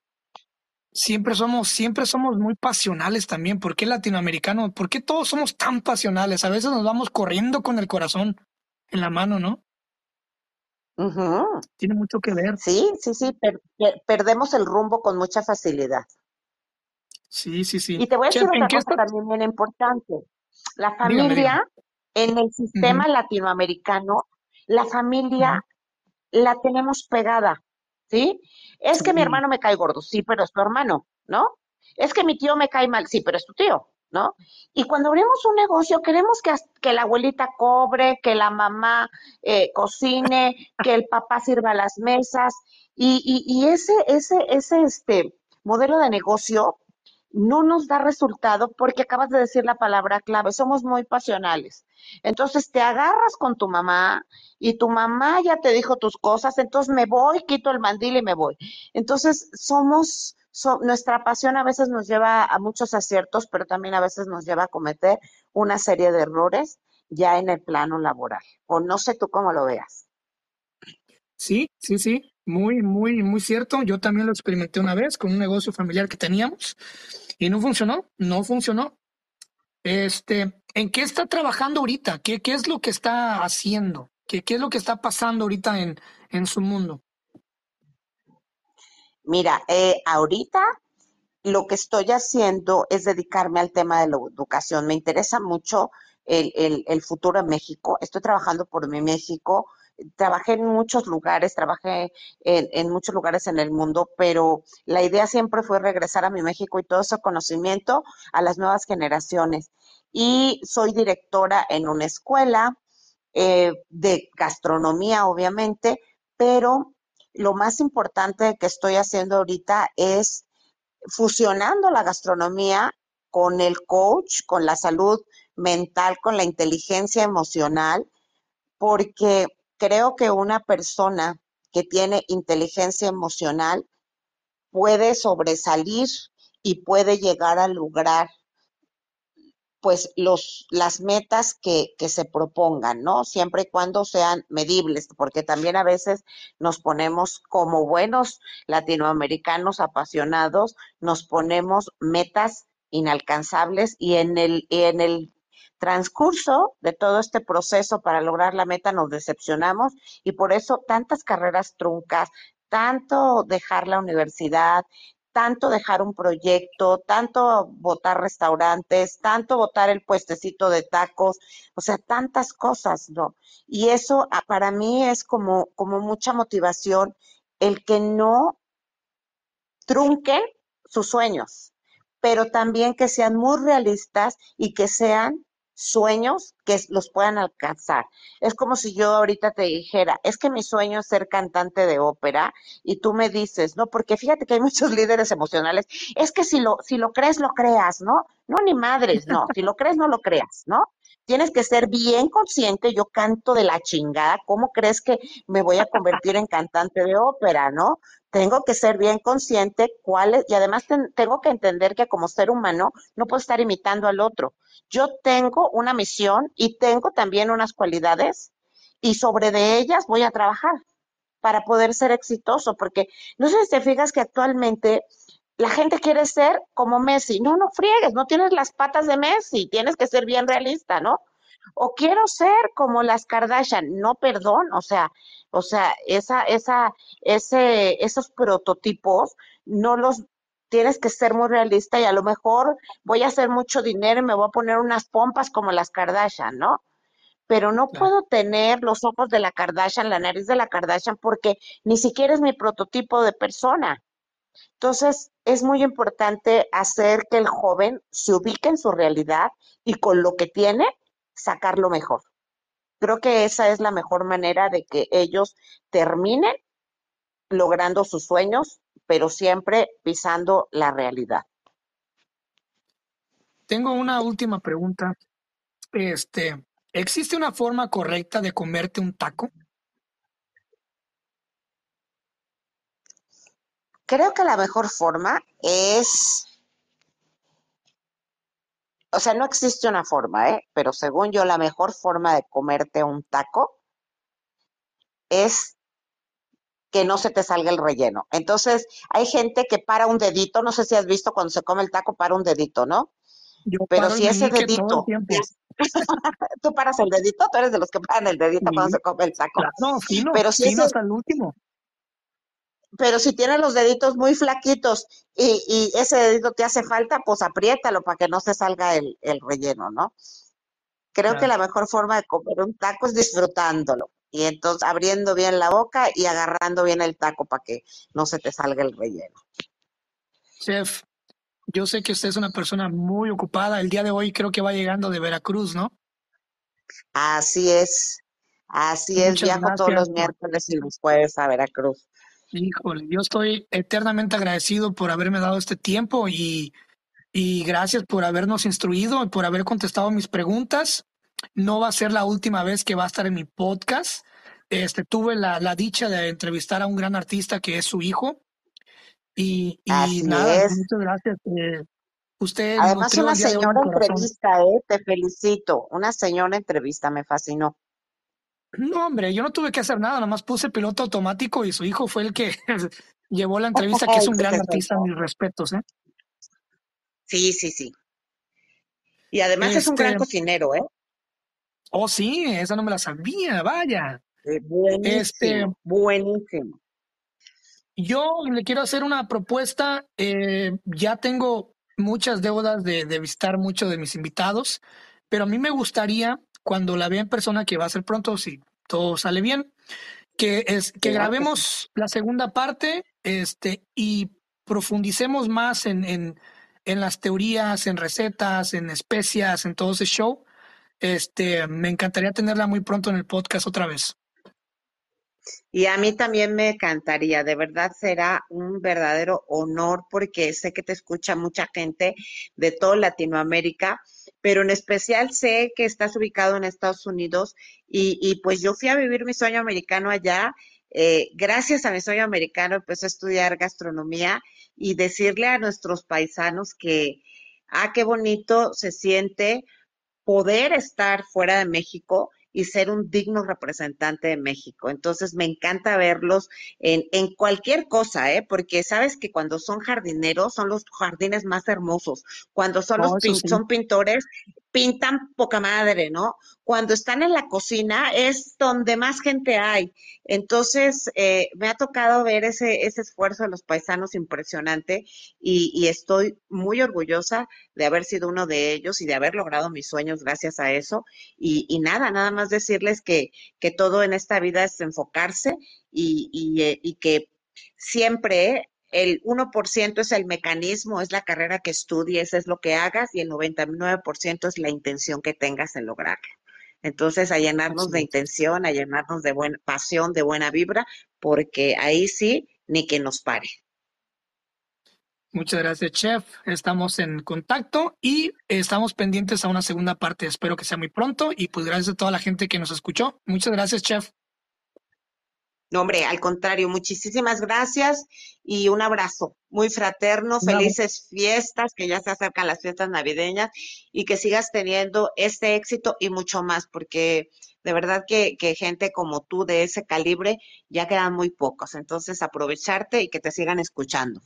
Siempre somos, siempre somos muy pasionales también. ¿Por qué latinoamericanos? ¿Por qué todos somos tan pasionales? A veces nos vamos corriendo con el corazón en la mano, ¿no? Tiene mucho que ver. Sí, sí, sí, perdemos el rumbo con mucha facilidad. Sí, sí, sí. Y te voy a decir otra cosa también bien importante. La familia, en el sistema latinoamericano, la familia la tenemos pegada, ¿sí? Es que mi hermano me cae gordo, sí, pero es tu hermano, ¿no? Es que mi tío me cae mal, sí, pero es tu tío, ¿no? Y cuando abrimos un negocio, queremos que, que la abuelita cobre, que la mamá eh, cocine, que el papá sirva las mesas, y, y, y ese, ese, ese este modelo de negocio no nos da resultado porque acabas de decir la palabra clave, somos muy pasionales. Entonces te agarras con tu mamá y tu mamá ya te dijo tus cosas, entonces me voy, quito el mandil y me voy. Entonces somos, nuestra pasión a veces nos lleva a muchos aciertos, pero también a veces nos lleva a cometer una serie de errores ya en el plano laboral. O no sé tú cómo lo veas. Sí, sí, sí, muy, muy, muy cierto. Yo también lo experimenté una vez con un negocio familiar que teníamos y no funcionó, no funcionó. Este, ¿en qué está trabajando ahorita? ¿Qué, qué es lo que está haciendo? ¿Qué, ¿Qué es lo que está pasando ahorita en, en su mundo? Mira, eh, ahorita lo que estoy haciendo es dedicarme al tema de la educación. Me interesa mucho el, el, el futuro de México. Estoy trabajando por mi México trabajé en muchos lugares, trabajé en, muchos lugares en el mundo, pero la idea siempre fue regresar a mi México y todo ese conocimiento a las nuevas generaciones. Y soy directora en una escuela eh, de gastronomía, obviamente, pero lo más importante que estoy haciendo ahorita es fusionando la gastronomía con el coach, con la salud mental, con la inteligencia emocional, porque creo que una persona que tiene inteligencia emocional puede sobresalir y puede llegar a lograr pues los, las metas que, que, se propongan, ¿no? Siempre y cuando sean medibles, porque también a veces nos ponemos como buenos latinoamericanos apasionados, nos ponemos metas inalcanzables y en el, en el transcurso de todo este proceso para lograr la meta nos decepcionamos y por eso tantas carreras truncas, tanto dejar la universidad, tanto dejar un proyecto, tanto votar restaurantes, tanto votar el puestecito de tacos, o sea, tantas cosas, ¿no? Y eso ah, para mí es como, como mucha motivación el que no trunquen sus sueños, pero también que sean muy realistas y que sean sueños que los puedan alcanzar. Es como si yo ahorita te dijera, es que mi sueño es ser cantante de ópera y tú me dices, no, porque fíjate que hay muchos líderes emocionales, es que si lo, si lo crees, lo creas, ¿no? No, ni madres, no, si lo crees, no lo creas, ¿no? Tienes que ser bien consciente, yo canto de la chingada, ¿cómo crees que me voy a convertir en cantante de ópera, no? Tengo que ser bien consciente cuál y además tengo que entender que como ser humano no puedo estar imitando al otro. Yo tengo una misión y tengo también unas cualidades y sobre de ellas voy a trabajar para poder ser exitoso, porque no sé si te fijas que actualmente la gente quiere ser como Messi. No, no friegues, no tienes las patas de Messi, tienes que ser bien realista, ¿no? O quiero ser como las Kardashian, no perdón, o sea, o sea, esa, esa, ese, esos prototipos no los tienes que ser muy realista y a lo mejor voy a hacer mucho dinero y me voy a poner unas pompas como las Kardashian, ¿no? Pero no puedo tener los ojos de la Kardashian, la nariz de la Kardashian, porque ni siquiera es mi prototipo de persona. Entonces, es muy importante hacer que el joven se ubique en su realidad y con lo que tiene, sacar lo mejor. Creo que esa es la mejor manera de que ellos terminen logrando sus sueños, pero siempre pisando la realidad. Tengo una última pregunta. Este, ¿existe una forma correcta de comerte un taco? Creo que la mejor forma es, o sea, no existe una forma, ¿eh? Pero según yo, la mejor forma de comerte un taco es que no se te salga el relleno. Entonces, hay gente que para un dedito, no sé si has visto cuando se come el taco, para un dedito, ¿no? Pero si ese dedito, tú paras el dedito, tú eres de los que paran el dedito cuando se come el taco. No, fino, Pero si fino hasta el último pero si tienes los deditos muy flaquitos y, ese dedito te hace falta, pues apriétalo para que no se salga el, relleno, ¿no? Creo que la mejor forma de comer un taco es disfrutándolo y entonces abriendo bien la boca y agarrando bien el taco para que no se te salga el relleno. Chef, yo sé que usted es una persona muy ocupada. El día de hoy creo que va llegando de Veracruz, ¿no? Así es, así es. Viajo todos los miércoles y los jueves a Veracruz. Híjole, yo estoy eternamente agradecido por haberme dado este tiempo y, y gracias por habernos instruido y por haber contestado mis preguntas. No va a ser la última vez que va a estar en mi podcast. Este, tuve la, la dicha de entrevistar a un gran artista que es su hijo. Y, y nada, muchas gracias. Eh, usted Además, una señora entrevista, ¿eh? te felicito. Una señora entrevista, me fascinó. No, hombre, yo no tuve que hacer nada, nada más puse piloto automático y su hijo fue el que llevó la entrevista, que es un gran artista, mis respetos, ¿eh? Sí, sí, sí. Y además es un gran este cocinero, ¿eh? Oh, sí, esa no me la sabía, vaya. Eh, buenísimo, este, buenísimo. Yo le quiero hacer una propuesta. Eh, ya tengo muchas deudas de, de visitar muchos de mis invitados, pero a mí me gustaría cuando la vea en persona, que va a ser pronto, si todo sale bien, que es que grabemos la segunda parte este, y profundicemos más en, en, en, las teorías, en recetas, en especias, en todo ese show. Este, me encantaría tenerla muy pronto en el podcast otra vez. Y a mí también me encantaría, de verdad será un verdadero honor porque sé que te escucha mucha gente de toda Latinoamérica pero en especial sé que estás ubicado en Estados Unidos y, pues yo fui a vivir mi sueño americano allá. Eh, gracias a mi sueño americano empecé a estudiar gastronomía y decirle a nuestros paisanos que, ah, qué bonito se siente poder estar fuera de México y ser un digno representante de México. Entonces me encanta verlos en, en cualquier cosa, ¿eh? porque sabes que cuando son jardineros son los jardines más hermosos. Cuando son, los son pintores, pintan poca madre, ¿no? Cuando están en la cocina es donde más gente hay. Entonces, eh, me ha tocado ver ese, ese esfuerzo de los paisanos impresionante y, y, estoy muy orgullosa de haber sido uno de ellos y de haber logrado mis sueños gracias a eso. Y, y nada, nada más decirles que, que, todo en esta vida es enfocarse y, y, eh, y que siempre el 1% es el mecanismo, es la carrera que estudies, es lo que hagas y el 99% es la intención que tengas en lograrlo. Entonces, a llenarnos de intención, a llenarnos de buena pasión, de buena vibra, porque ahí sí, ni que nos pare. Muchas gracias, Chef. Estamos en contacto y estamos pendientes a una segunda parte. Espero que sea muy pronto y pues gracias a toda la gente que nos escuchó. Muchas gracias, Chef. No, hombre, al contrario, muchísimas gracias y un abrazo muy fraterno, felices fiestas, que ya se acercan las fiestas navideñas y que sigas teniendo este éxito y mucho más, porque de verdad que, que gente como tú de ese calibre ya quedan muy pocos. Entonces, aprovecharte y que te sigan escuchando.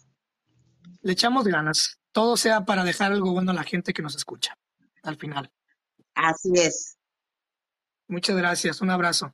Le echamos ganas. Todo sea para dejar algo bueno a la gente que nos escucha, al final. Así es. Muchas gracias. Un abrazo.